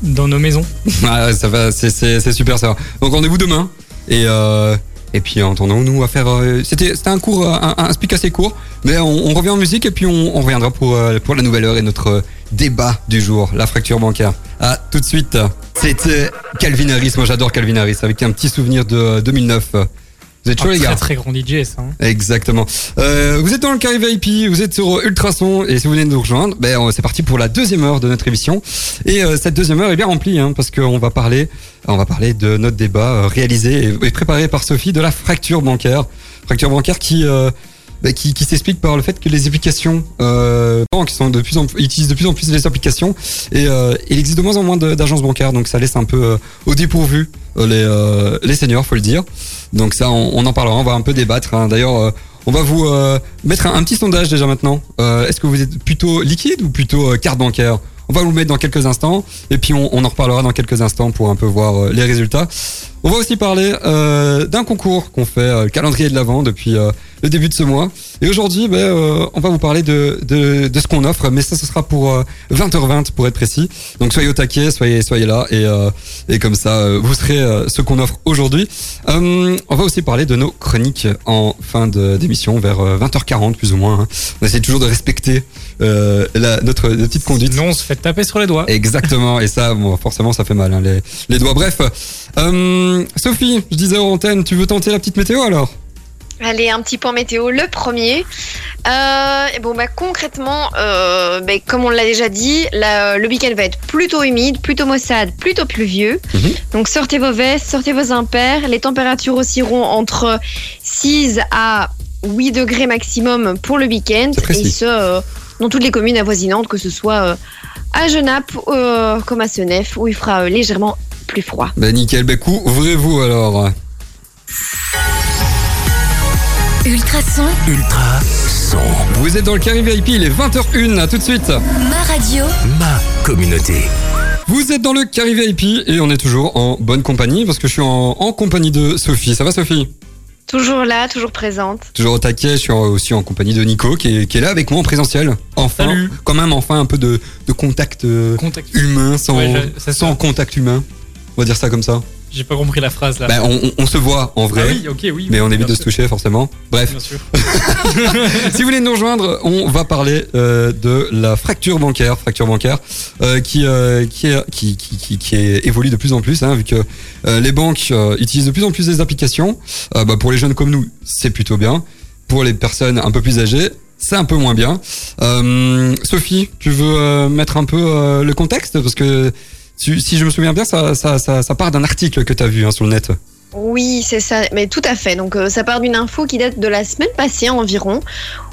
dans nos maisons. *laughs* Ouais, ça va, c'est, c'est, c'est super ça. Donc rendez-vous demain. Et, euh, et puis entendons-nous à faire. euh, c'était, c'était un cours, un, un speak assez court, mais on, on revient en musique et puis on, on reviendra pour, euh, pour la nouvelle heure et notre débat du jour, la fracture bancaire. À tout de suite. C'était Calvin Harris. Moi j'adore Calvin Harris avec un petit souvenir de euh, 2009. Vous êtes chaud les gars très très grand DJ ça. hein. Exactement. Euh, vous êtes dans le Carré VIP, vous êtes sur Ultrason et si vous venez de nous rejoindre, ben c'est parti pour la deuxième heure de notre émission. Et euh, cette deuxième heure est bien remplie hein, parce qu'on va parler, on va parler de notre débat euh, réalisé et, et préparé par Sophie de la fracture bancaire, fracture bancaire qui euh, ben, qui, qui s'explique par le fait que les applications euh, banques sont de plus en utilisent de plus en plus les applications et euh, il existe de moins en moins d'agences bancaires donc ça laisse un peu euh, au dépourvu les les seniors faut le dire. Donc ça, on, on en parlera, on va un peu débattre. hein. D'ailleurs, on va vous mettre un, petit sondage déjà maintenant. Est-ce que vous êtes plutôt liquide ou plutôt carte bancaire? On va vous le mettre dans quelques instants et puis on, on en reparlera dans quelques instants pour un peu voir les résultats. On va aussi parler euh, d'un concours qu'on fait, euh, le calendrier de l'avant depuis euh, le début de ce mois. Et aujourd'hui, ben, euh, on va vous parler de, de, de ce qu'on offre, mais ça, ce sera pour euh, 20h20 pour être précis. Donc soyez au taquet, soyez, soyez là et, euh, et comme ça, euh, vous serez euh, ce qu'on offre aujourd'hui. Euh, on va aussi parler de nos chroniques en fin d'émission vers euh, 20h40 plus ou moins. hein. On essaie toujours de respecter euh, la, notre, notre petite conduite. Sinon on se fait taper sur les doigts. Exactement, et ça, bon, forcément, ça fait mal, hein, les, les doigts. Bref, euh, Sophie, je disais aux antennes, tu veux tenter la petite météo alors? Allez, un petit point météo. Le premier. Euh, bon, bah, concrètement, euh, bah, comme on l'a déjà dit, la- le week-end va être plutôt humide, plutôt maussade, plutôt pluvieux. Mhm. Donc sortez vos vestes, sortez vos impairs. Les températures oscilleront entre 6 à 8 degrés maximum pour le week-end. Et ce, euh, dans toutes les communes avoisinantes, que ce soit à Genappe comme à Senef, où il fera légèrement plus froid. Ben nickel, coup, ouvrez-vous alors. Ultrason, Ultra son. Vous êtes dans le Carré VIP, il est 20h01, à tout de suite. ma radio, Ma communauté. Vous êtes dans le Carré VIP et on est toujours en bonne compagnie parce que je suis en, en compagnie de Sophie. Ça va Sophie? Toujours là, toujours présente. Toujours au taquet, je suis aussi en compagnie de Nico qui est, qui est là avec moi en présentiel. Enfin, Salut. quand même enfin un peu de, de contact euh, Contact. humain, sans, Ouais, je- c'est sans ça. contact humain. On va dire ça comme ça. J'ai pas compris la phrase là. Ben, on, on- on se voit en vrai. ah oui, ok, oui. Mais on évite de se toucher forcément. Bref, Bien sûr. *laughs* si vous voulez nous rejoindre, on va parler euh, de la fracture bancaire, fracture bancaire euh, qui, euh, qui, est, qui, qui, qui, qui est- évolue de plus en plus, hein, vu que les banques utilisent de plus en plus des applications. Bah, pour les jeunes comme nous, c'est plutôt bien. Pour les personnes un peu plus âgées, c'est un peu moins bien. Sophie, tu veux mettre un peu le contexte? Parce que tu- si je me souviens bien, ça, ça, ça, ça part d'un article que tu as vu hein, sur le net. Oui, c'est ça, mais tout à fait. Donc, euh, ça part d'une info qui date de la semaine passée environ.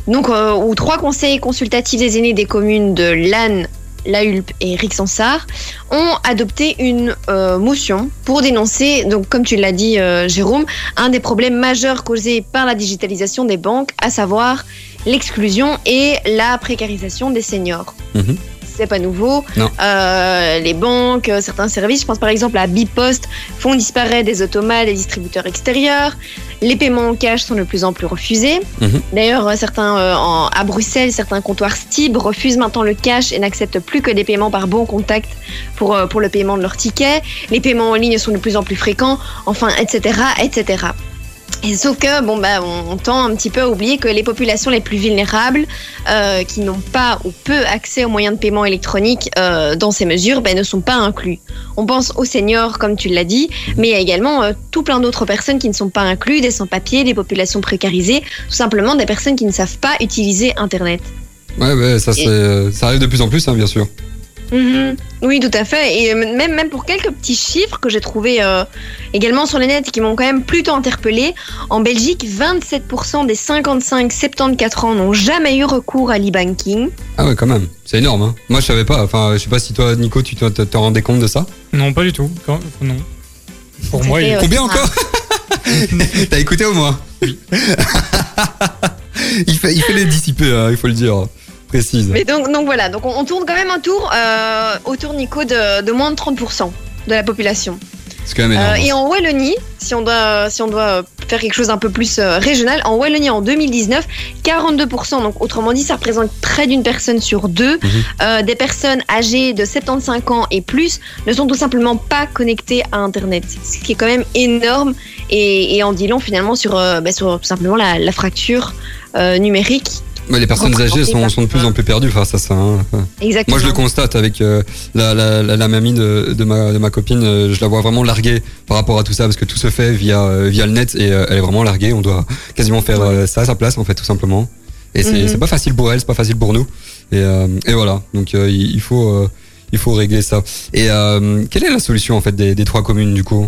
Donc, euh, où trois conseils consultatifs des aînés des communes de Lannes, La Hulpe et Rixensart ont adopté une euh, motion pour dénoncer, donc comme tu l'as dit, Jérôme, un des problèmes majeurs causés par la digitalisation des banques, à savoir l'exclusion et la précarisation des seniors. Mhm. C'est pas nouveau. Euh, les banques, euh, certains services, je pense par exemple à Bipost, font disparaître des automates des distributeurs extérieurs. Les paiements en cash sont de plus en plus refusés. Mhm. D'ailleurs, euh, certains euh, en- à Bruxelles, certains comptoirs Stib refusent maintenant le cash et n'acceptent plus que des paiements par bon contact pour, euh, pour le paiement de leurs tickets. Les paiements en ligne sont de plus en plus fréquents, enfin, etc., etc. Et sauf que, bon, bah, on, tend un petit peu à oublier que les populations les plus vulnérables, euh, qui n'ont pas ou peu accès aux moyens de paiement électroniques euh, dans ces mesures, ben, ne sont pas inclus. On pense aux seniors, comme tu l'as dit, mais il y a également euh, tout plein d'autres personnes qui ne sont pas incluses, des sans-papiers, des populations précarisées, tout simplement des personnes qui ne savent pas utiliser Internet. Ouais, ça, Et- ça arrive de plus en plus, hein, bien sûr. Mhm. Oui, tout à fait. Et euh, même, même pour quelques petits chiffres que j'ai trouvés euh, également sur le net et qui m'ont quand même plutôt interpellé, en Belgique, 27% des 55-74 ans n'ont jamais eu recours à l'e-banking. Ah ouais, quand même. C'est énorme. Hein. Moi, je savais pas. Enfin, je sais pas si toi, Nico, tu te, rendais compte de ça. Non, pas du tout. Quand- Non. Pour moi, fait, il- Combien encore *laughs* T'as écouté au moins *laughs* il, fait, il fait les dissiper, hein, il faut le dire. Précise. Mais donc, donc voilà, donc on, on tourne quand même un tour euh, autour, Nico, de, de moins de 30% de la population. C'est quand même énorme. Euh, et en Wallonie, si on doit, si on doit faire quelque chose d'un peu plus euh, régional, en Wallonie en 2019, 42%, donc autrement dit, ça représente près d'une personne sur deux, Mhm. euh, des personnes âgées de 75 ans et plus ne sont tout simplement pas connectées à Internet, ce qui est quand même énorme et, et en dit long finalement sur, euh, bah, sur tout simplement la, la fracture euh, numérique Ouais, les personnes âgées sont, sont de plus en plus perdues face à ça. hein. Exactement. Moi, je le constate avec euh, la, la, la, la mamie de, de, ma, de ma copine. euh, je la vois vraiment larguée par rapport à tout ça parce que tout se fait via, euh, via le net et euh, elle est vraiment larguée. On doit quasiment faire euh, ça à sa place, en fait, tout simplement. Et c'est c'est pas facile pour elle, c'est pas facile pour nous. Et, euh, et voilà. Donc, euh, il il faut, euh, il faut régler ça. Et euh, quelle est la solution, en fait, des, des trois communes, du coup?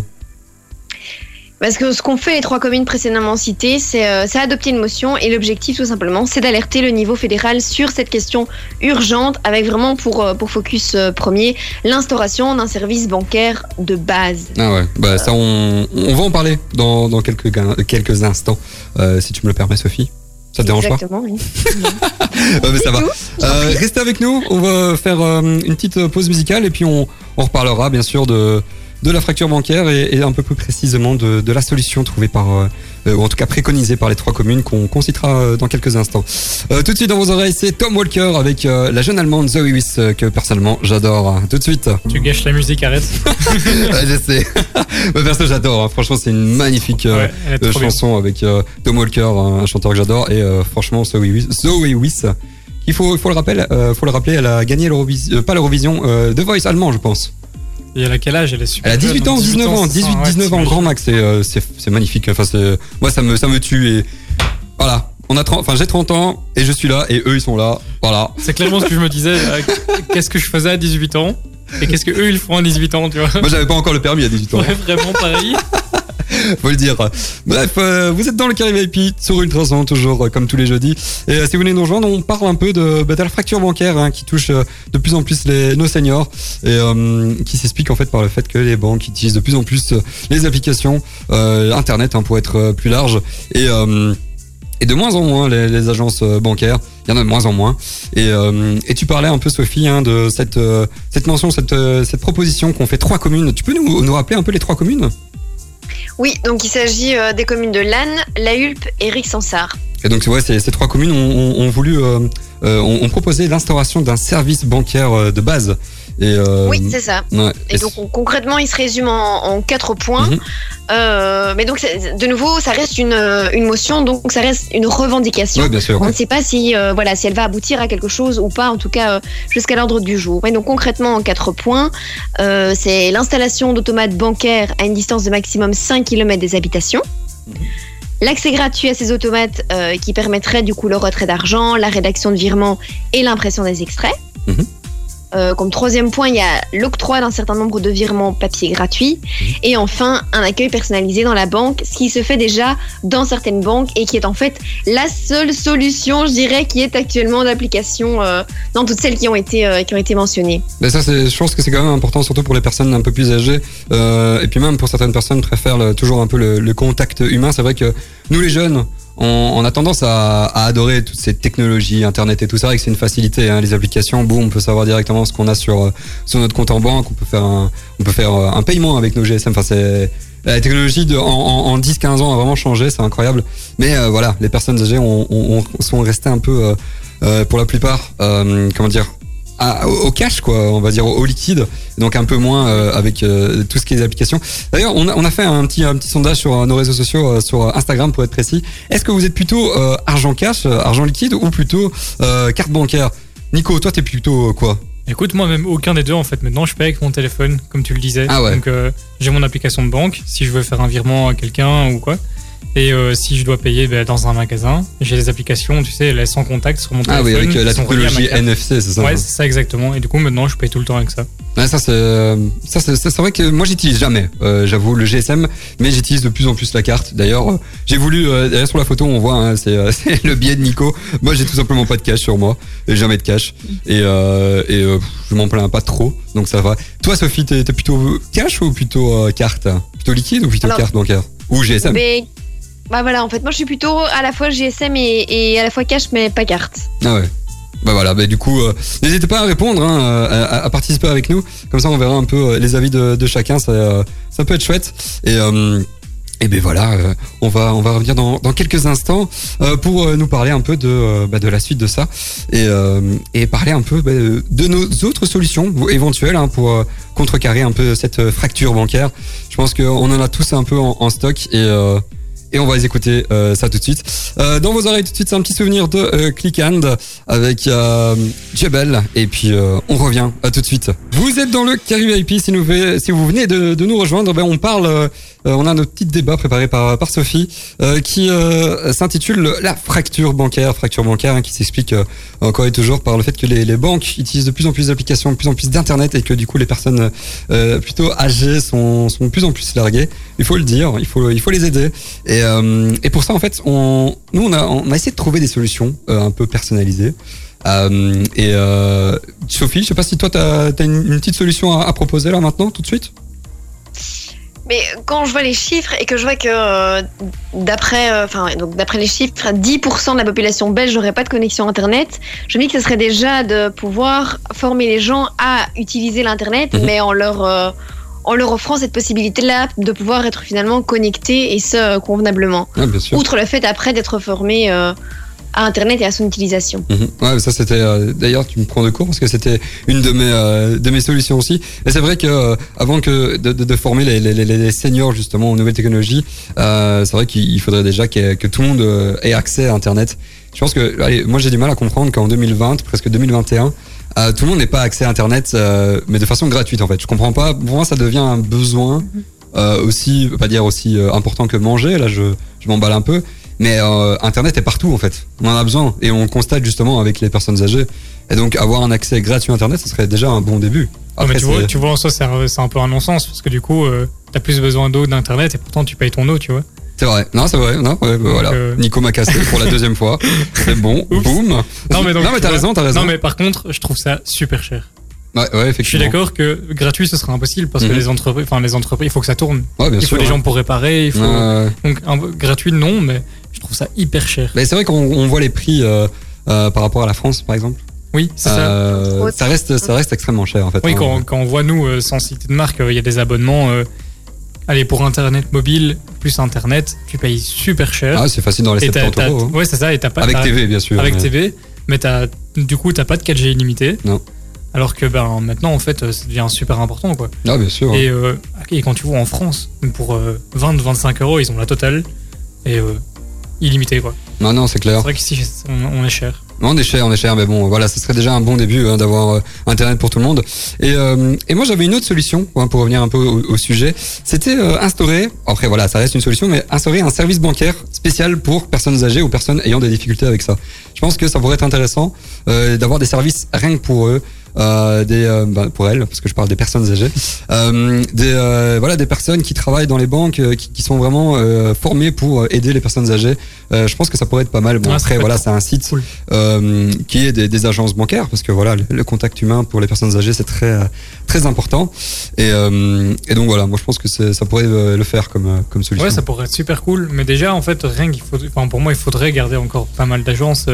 Parce que ce qu'ont fait les trois communes précédemment citées, c'est euh, c'est adopter une motion et l'objectif tout simplement, c'est d'alerter le niveau fédéral sur cette question urgente avec vraiment pour, euh, pour focus euh, premier l'instauration d'un service bancaire de base. Ah ouais, bah ça on, on va en parler dans, dans quelques, instants, si tu me le permets Sophie. Ça te dérange pas Exactement, oui. *laughs* Mais ça va. Euh, restez avec nous, on va faire euh, une petite pause musicale et puis on, on reparlera bien sûr de, de la fracture bancaire et, et un peu plus précisément de, de la solution trouvée par, euh, euh, ou en tout cas préconisée par les trois communes qu'on qu'on citera euh, dans quelques instants. Euh, tout de suite dans vos oreilles, c'est Tom Walker avec euh, la jeune allemande Zoe Wiss que personnellement j'adore. Tout de suite. Tu gâches la musique, arrête. *laughs* Ouais, je sais. *laughs* Mais perso, j'adore. hein. Franchement, c'est une magnifique Ouais, bien. chanson avec Tom Walker, un chanteur que j'adore. Et franchement, Zoe Wiss, Zoe Wiss, il faut, le rappeler, euh, faut le rappeler, elle a gagné l'Eurovision, euh, pas l'Eurovision, euh, The Voice allemand, je pense. Et elle a quel âge Elle est super Elle a 18 jeune, ans, 19 ans, c'est ça, 18, ouais, 19 ans, grand max. C'est, euh, c'est, magnifique. Enfin, c'est, moi, ça me, ça me tue. Et voilà. On a 30, enfin, j'ai 30 ans et je suis là et eux, ils sont là. Voilà. C'est clairement ce que je me disais. euh, Qu'est-ce que je faisais à 18 ans? Et qu'est-ce que eux ils font à 18 ans, tu vois Moi, j'avais pas encore le permis à 18 ans. Ouais, vraiment pareil. *laughs* faut le dire. Bref, euh, vous êtes dans le carré VIP sur Ultrason, toujours euh, comme tous les jeudis. Et euh, si vous venez nous rejoindre, on parle un peu de, bah, de la fracture bancaire hein, qui touche de plus en plus les, nos seniors et qui s'explique en fait par le fait que les banques utilisent de plus en plus les applications Internet hein, pour être plus large et et de moins en moins les, les agences euh, bancaires, il y en a de moins en moins. Et, euh, et tu parlais un peu Sophie hein, de cette euh, cette mention, cette euh, cette proposition qu'on fait trois communes. Tu peux nous nous rappeler un peu les trois communes? Oui, donc il s'agit des communes de Lannes, La Hulpe et Rixensart. Et donc, ouais, ces, ces trois communes ont, ont- ont voulu, ont, ont proposé l'instauration d'un service bancaire de base. Et, euh, Oui, c'est ça. ouais. Et donc on- concrètement, il se résume en, en quatre points. Mhm. Euh, mais donc de nouveau, ça reste une, euh, une motion, donc ça reste une revendication. Ouais, bien sûr. On ouais. ne sait pas si, euh, voilà, si elle va aboutir à quelque chose ou pas, en tout cas jusqu'à l'ordre du jour. Et donc concrètement, en quatre points, c'est l'installation d'automates bancaires à une distance de maximum 5 km des habitations. L'accès gratuit à ces automates qui permettrait du coup le retrait d'argent, la rédaction de virements et l'impression des extraits. Mhm. Euh, comme troisième point, il y a l'octroi d'un certain nombre de virements papier gratuits. Et enfin, un accueil personnalisé dans la banque, ce qui se fait déjà dans certaines banques et qui est en fait la seule solution, je dirais, qui est actuellement en application euh, dans toutes celles qui ont été, euh, qui ont été mentionnées. Mais ça, c'est, je pense que c'est quand même important, surtout pour les personnes un peu plus âgées. Et puis même pour certaines personnes préfèrent le- toujours un peu le, le contact humain. C'est vrai que nous, les jeunes, on, on a tendance à, adorer toutes ces technologies, Internet et tout ça, et que c'est une facilité. Hein, les applications, boum, on peut savoir directement ce qu'on a sur, euh, sur notre compte en banque. On peut faire un, on peut faire euh, un paiement avec nos GSM. Enfin, la technologie en, en, en 10-15 ans a vraiment changé, c'est incroyable. Mais euh, voilà, les personnes âgées ont, ont- ont- sont restées un peu, pour la plupart, comment dire, à- au, cash quoi on va dire au, liquide donc un peu moins euh, avec euh, tout ce qui est applications d'ailleurs on a, on a fait un petit un petit sondage sur euh, nos réseaux sociaux sur Instagram pour être précis est-ce que vous êtes plutôt euh, argent cash argent liquide ou plutôt carte bancaire? Nico toi t'es plutôt quoi? Écoute, moi même aucun des deux en fait. Maintenant, je paye avec mon téléphone, comme tu le disais. Ah ouais. Donc j'ai mon application de banque si je veux faire un virement à quelqu'un ou quoi. Et euh, si je dois payer ben, dans un magasin, j'ai des applications, tu sais, les sans contact sur mon ah téléphone. oui avec euh, la sont technologie. NFC c'est ça Ouais, c'est ça exactement. Et du coup, maintenant, je paye tout le temps avec ça. Ouais, ça c'est ça c'est ça, c'est vrai que moi j'utilise jamais euh, j'avoue le GSM mais j'utilise de plus en plus la carte d'ailleurs j'ai voulu euh, d'ailleurs sur la photo on voit hein, c'est euh, *laughs* c'est le biais de Nico moi j'ai tout simplement pas de cash sur moi et jamais de cash et euh, et euh, je m'en plains pas trop donc ça va toi Sophie t'es t'es plutôt cash ou plutôt euh, carte? Plutôt liquide ou plutôt Alors- carte bancaire? Ou GSM Mais bah voilà, en fait, moi je suis plutôt à la fois GSM et, à la fois cash, mais pas carte. Ah ouais. Bah voilà, bah du coup, euh, n'hésitez pas à répondre, hein, à, participer avec nous. Comme ça, on verra un peu euh, les avis de, chacun. Ça, euh, ça peut être chouette. Et, euh, et ben voilà, on va on va revenir dans, quelques instants pour nous parler un peu de bah, de la suite de ça et et parler un peu bah, de nos autres solutions éventuelles hein, pour contrecarrer un peu cette fracture bancaire. Je pense qu'on en a tous un peu en, en stock et et on va les écouter euh, ça tout de suite. Euh, dans vos oreilles tout de suite, c'est un petit souvenir de euh, Click Hand avec euh, Jebel et puis euh, on revient à tout de suite. Vous êtes dans le Carry VIP si, nous, si vous venez de, de nous rejoindre, ben on parle, euh, on a notre petit débat préparé par, Sophie euh, qui euh, s'intitule la fracture bancaire, fracture bancaire hein, qui s'explique euh, encore et toujours par le fait que les, banques utilisent de plus en plus d'applications, de plus en plus d'internet et que du coup les personnes euh, plutôt âgées sont, sont de plus en plus larguées. Il faut le dire, il faut, il faut les aider. Et, euh, et pour ça, en fait, on, nous, on a, essayé de trouver des solutions euh, un peu personnalisées. Euh, et euh, Sophie, je sais pas si toi, tu as, une, une petite solution à, à proposer là maintenant, tout de suite? Mais quand je vois les chiffres et que je vois que euh, d'après euh, enfin donc d'après les chiffres, 10% de la population belge n'aurait pas de connexion internet, je me dis que ce serait déjà de pouvoir former les gens à utiliser l'internet, Mhm. mais en leur euh, en leur offrant cette possibilité-là de pouvoir être finalement connectés et ce euh, convenablement. Ouais, bien sûr. Outre le fait après d'être formé euh, à internet et à son utilisation. Mhm. Ouais, ça c'était. euh, D'ailleurs, tu me prends de court parce que c'était une de mes euh, de mes solutions aussi. Et c'est vrai que euh, avant que de, de, de former les, les, les, seniors justement aux nouvelles technologies, euh, c'est vrai qu'il faudrait déjà que, que tout le monde euh, ait accès à Internet. Je pense que, allez, moi j'ai du mal à comprendre qu'en 2020, presque 2021. euh, tout le monde n'est pas accès à Internet, mais de façon gratuite en fait. Je comprends pas. Pour moi, ça devient un besoin aussi, pas dire aussi important que manger. Là, je, je m'emballe un peu. Mais euh, Internet est partout en fait. On en a besoin et on constate justement avec les personnes âgées. Et donc avoir un accès gratuit à Internet, ce serait déjà un bon début. Ah, mais Après, tu, vois, tu vois, en soi, c'est un, peu un non-sens parce que du coup, euh, t'as plus besoin d'eau d'internet et pourtant tu payes ton eau, tu vois. c'est vrai. Non, c'est vrai. Non, ouais, bah, voilà. euh, Nico m'a cassé pour la deuxième fois. *laughs* C'est bon. Boum. Non, mais donc. non, mais t'as raison, t'as raison. Non, mais par contre, je trouve ça super cher. Ouais, ouais, Je suis effectivement. d'accord que gratuit, ce sera impossible parce que Mhm. les entreprises, enfin, les entreprises, il faut que ça tourne. Ouais, bien il faut sûr. des gens pour réparer, il faut. Donc, un, gratuit, non, mais je trouve ça hyper cher. Mais c'est vrai qu'on on voit les prix euh, euh, par rapport à la France, par exemple. Oui, c'est ça. Euh, ça reste, ça reste extrêmement cher en fait. Oui, hein. quand, quand on voit, nous, sans citer de marque, il y a des abonnements. allez, pour Internet mobile, plus Internet, tu payes super cher. Ah, c'est facile dans les Et t'as- 70 t'as- euros. hein. Ouais, c'est ça, et t'as pas. Avec TV, bien sûr. Avec mais- TV, mais t'as, du coup, t'as pas de 4G illimité. Non. Alors que ben, maintenant, en fait, ça devient super important. Quoi. Ah, bien sûr. Et, euh, et quand tu vois en France, pour euh, 20-25 euros, ils ont la totale. Et euh, illimité, quoi. Non, non, c'est clair. C'est vrai qu'ici, on, est cher. On est cher, on est cher, mais bon, voilà, ce serait déjà un bon début hein, d'avoir euh, Internet pour tout le monde. Et, euh, et moi, j'avais une autre solution hein, pour revenir un peu au, au sujet. C'était euh, instaurer, après voilà, ça reste une solution, mais instaurer un service bancaire spécial pour personnes âgées ou personnes ayant des difficultés avec ça. Je pense que ça pourrait être intéressant euh, d'avoir des services rien que pour eux. Euh, des euh, bah, pour elles parce que je parle des personnes âgées euh, des euh, voilà des personnes qui travaillent dans les banques euh, qui, qui sont vraiment euh, formées pour aider les personnes âgées Euh, je pense que ça pourrait être pas mal bon ça après voilà c'est un site cool. euh, qui est des, des agences bancaires parce que voilà le, le contact humain pour les personnes âgées c'est très très important et, euh, et donc voilà moi je pense que ça pourrait le faire comme comme solution Ouais, ça pourrait être super cool. Mais déjà, en fait, rien qu'il faut. Enfin, pour moi, il faudrait garder encore pas mal d'agences.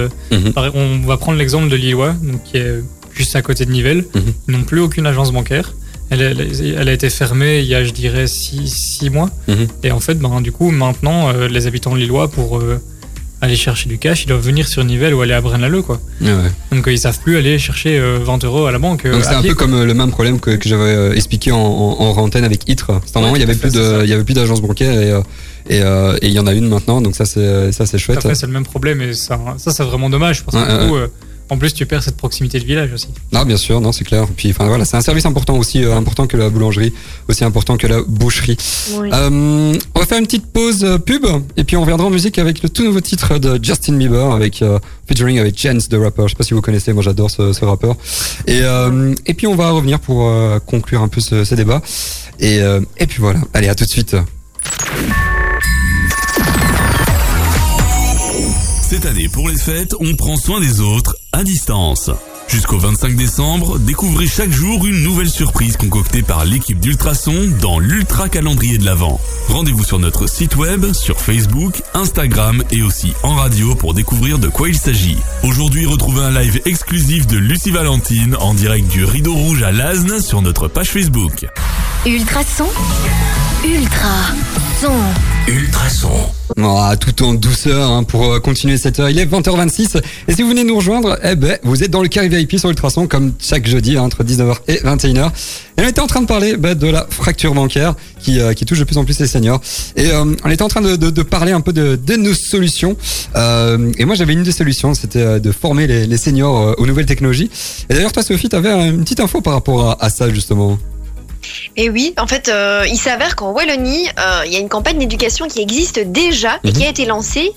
Par- On va prendre l'exemple de Lillois, donc, qui est juste à côté de Nivelles. Ils n'ont plus aucune agence bancaire. Elle, elle- elle a été fermée il y a, je dirais, 6 mois. Mhm. Et en fait, ben, du coup, maintenant, euh, les habitants de Lillois, pour euh, aller chercher du cash, ils doivent venir sur Nivelles ou aller à Braine-l'Alleud, quoi. Ouais, ouais. Donc, euh, ils savent plus aller chercher euh, 20 euros à la banque. donc c'est un pied, peu quoi. comme le même problème que, que j'avais expliqué en, en, en antenne avec ITRE. C'était un moment il y tout à avait plus c'est de ça. il y avait plus d'agences bancaires et euh, il y en a une maintenant donc ça c'est ça c'est chouette. Après, c'est le même problème et ça, ça c'est vraiment dommage parce que Ouais, du coup, ouais. euh, en plus, tu perds cette proximité de village aussi. Non, bien sûr, non, c'est clair. Puis, enfin, voilà, c'est un service important aussi, euh, important que la boulangerie, aussi important que la boucherie. Oui. Euh, on va faire une petite pause euh, pub, et puis on reviendra en musique avec le tout nouveau titre de Justin Bieber, avec euh, featuring avec Chance, the rapper. Je sais pas si vous connaissez, moi j'adore ce, ce rappeur. Et euh, et puis on va revenir pour euh, conclure un peu ce, ce débat. Et euh, et puis voilà. Allez, à tout de suite. Cette année, pour les fêtes, on prend soin des autres à distance. Jusqu'au 25 décembre, découvrez chaque jour une nouvelle surprise concoctée par l'équipe d'Ultrason dans l'Ultra Calendrier de l'Avent. Rendez-vous sur notre site web, sur Facebook, Instagram et aussi en radio pour découvrir de quoi il s'agit. Aujourd'hui, retrouvez un live exclusif de Lucie Valentine en direct du Rideau Rouge à Lasne sur notre page Facebook. Ultrason. Ultra son. Ultrason. Ah, tout en douceur hein, pour euh, continuer cette heure. Il est 20h26 et si vous venez nous rejoindre, eh ben vous êtes dans le carré VIP sur Ultrason comme chaque jeudi hein, entre 19h et 21h. Et on était en train de parler bah, de la fracture bancaire qui, euh, qui touche de plus en plus les seniors. Et euh, on était en train de, de, de parler un peu de, de nos solutions. Euh, et moi j'avais une des solutions, c'était euh, de former les, les seniors euh, aux nouvelles technologies. Et d'ailleurs toi Sophie, tu avais une petite info par rapport à, à ça justement. Et oui, en fait, euh, il s'avère qu'en Wallonie, euh, il y a une campagne d'éducation qui existe déjà et qui a été lancée,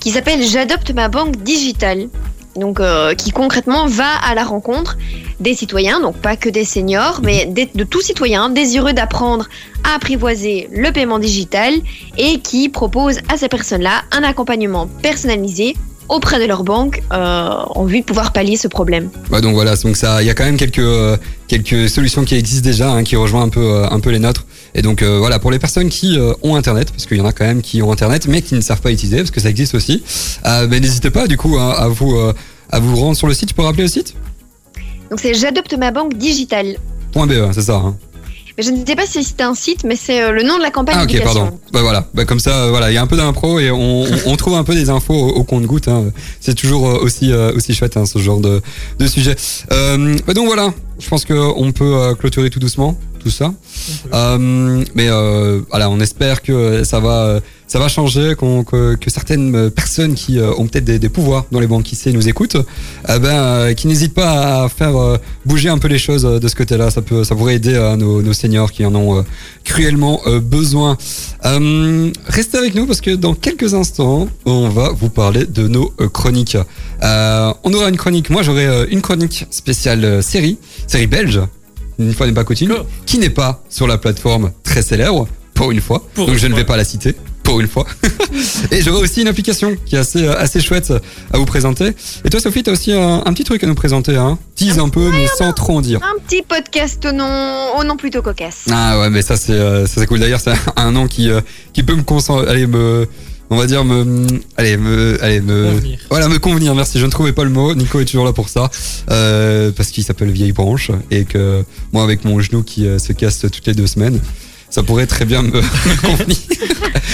qui s'appelle J'adopte ma banque digitale. Donc, euh, qui concrètement va à la rencontre des citoyens, donc pas que des seniors, mais des- de tout citoyen désireux d'apprendre à apprivoiser le paiement digital et qui propose à ces personnes-là un accompagnement personnalisé auprès de leur banque euh, en vue de pouvoir pallier ce problème. Ouais, donc voilà, donc ça, il y a quand même quelques euh, quelques solutions qui existent déjà, hein, qui rejoignent un peu euh, un peu les nôtres. Et donc euh, voilà, pour les personnes qui euh, ont internet, parce qu'il y en a quand même qui ont internet, mais qui ne savent pas utiliser, parce que ça existe aussi. Euh, ben, n'hésitez pas du coup hein, à vous euh, à vous rendre sur le site. Tu peux rappeler le site? Donc c'est j'adopte ma banque digitale. .be, c'est ça. Hein. Je ne sais pas si c'est un site, mais c'est euh, le nom de la campagne Ah ok, pardon. Bah voilà, bah, comme ça, euh, voilà, il y a un peu d'impro et on, on, *laughs* on trouve un peu des infos au, au compte-goutte. Hein. C'est toujours euh, aussi aussi chouette hein, ce genre de, de sujet. Euh, bah donc voilà, je pense que on peut clôturer tout doucement tout ça. Euh, mais euh, voilà, on espère que ça va euh, ça va changer, que, que certaines euh, personnes qui euh, ont peut-être des, des pouvoirs dans les banques qui sait nous écoutent, eh ben, euh, qui n'hésitent pas à faire euh, bouger un peu les choses euh, de ce côté-là. Ça peut, ça pourrait aider euh, nos, nos seniors qui en ont euh, cruellement euh, besoin. Euh, restez avec nous parce que dans quelques instants, on va vous parler de nos euh, chroniques. Euh, on aura une chronique. Moi, j'aurai euh, une chronique spéciale euh, série, série belge. Une fois n'est pas coutume, qui n'est pas sur la plateforme très célèbre pour une fois. Pour donc je ne vais pas la citer pour une fois. *laughs* Et j'aurai aussi une application qui est assez euh, assez chouette à vous présenter. Et toi Sophie, tu as aussi un, un petit truc à nous présenter, hein Tease un peu, mais sans trop en dire. Un petit podcast au nom, au nom plutôt cocasse. Ah ouais, mais ça c'est euh, ça c'est cool. D'ailleurs, c'est un nom qui euh, qui peut me concentrer, allez me on va dire me allez me allez me Convenir. voilà me convenir. Merci. Je ne trouvais pas le mot. Nico est toujours là pour ça euh, parce qu'il s'appelle vieille branche et que moi avec mon genou qui euh, se casse toutes les deux semaines, ça pourrait très bien me, *laughs* me convenir.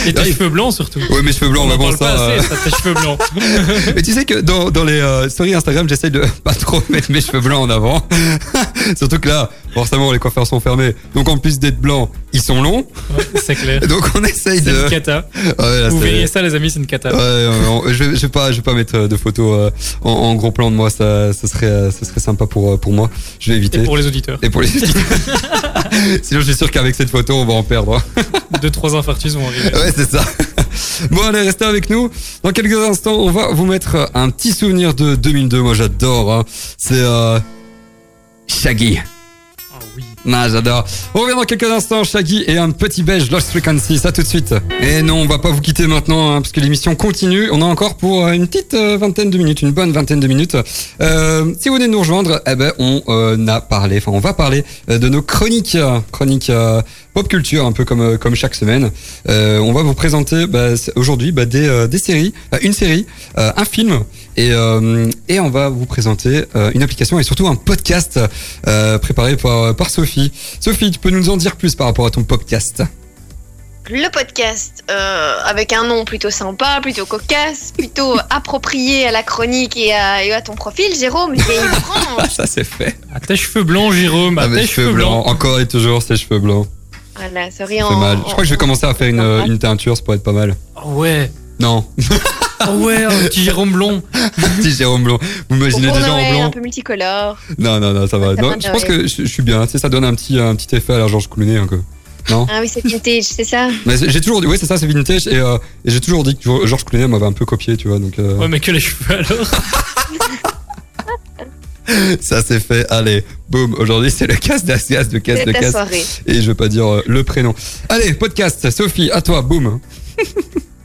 Et tes cheveux blancs surtout. Ouais, mes cheveux blancs, On bon parle ça. pas euh, assez, ça, tes cheveux blancs. *laughs* mais tu sais que dans, dans les euh, stories Instagram, j'essaye de *laughs* pas trop mettre mes cheveux blancs en avant. *laughs* Surtout que là, forcément, les coiffeurs sont fermés. Donc en plus d'être blancs, ils sont longs. Ouais, c'est clair. Donc on essaye C'est de. une cata. Ouais, là, Vous c'est- verriez ça, les amis, c'est une cata. Ouais, on- je, vais- je vais pas, je vais pas mettre euh, de photos euh, en, en gros plan de moi. Ça, ça serait, ça serait sympa pour pour moi. Je vais éviter. Et pour les auditeurs. Et pour les Sinon, je suis sûr qu'avec cette photo, on va en perdre. Deux, trois infarctus vont arriver. Ouais, c'est ça. *laughs* Bon, allez, restez avec nous. Dans quelques instants, on va vous mettre un petit souvenir de 2002. Moi, j'adore. hein. C'est euh, Shaggy. Ah oui. Ah, j'adore. On revient dans quelques instants, Shaggy et un petit beige Lost Frequency. Ça tout de suite. Et non, on va pas vous quitter maintenant, hein, parce que l'émission continue. On a encore pour euh, une petite euh, vingtaine de minutes, une bonne vingtaine de minutes. Euh, si vous venez de nous rejoindre, eh ben, on euh, a parlé, enfin, on va parler euh, de nos chroniques, chroniques pop culture, un peu comme comme chaque semaine. On va vous présenter bah, aujourd'hui bah, des des séries, une série, un film, et euh, et on va vous présenter euh, une application et surtout un podcast euh, préparé par par Sophie. Sophie, tu peux nous en dire plus par rapport à ton podcast? Le podcast, euh, avec un nom plutôt sympa, plutôt cocasse, plutôt *laughs* approprié à la chronique et à, et à ton profil, Jérôme, vieille branche. Ah, ça c'est fait. À tes cheveux blancs, Jérôme. À Ah, tes cheveux blancs. encore et toujours ces cheveux blancs. Voilà, ça fait mal. Je crois que je vais commencer à faire une, une teinture, ça pourrait être pas mal. Oh ouais. Non, *laughs* Oh ouais, un petit Jérôme blond. petit Jérôme blanc. Vous m'imaginez Pour déjà en Noël, un peu multicolore. Non, non, non, ça va. Ça Non, je pense que je, je suis bien. Tu sais, ça donne un petit, un petit effet à la Georges Clooney un peu. Non Ah oui, c'est vintage, c'est ça Mais j'ai toujours dit, oui, c'est ça, c'est vintage. Et, euh, et j'ai toujours dit que Georges Clooney m'avait un peu copié, tu vois. Donc, euh, Ouais, mais que les cheveux alors. *laughs* ça c'est fait. Allez, boum. Aujourd'hui, c'est le casse d'Asias de casse C'est de ta casse. soirée. Et je vais pas dire euh, le prénom. Allez, podcast. Sophie, à toi, boum. *laughs*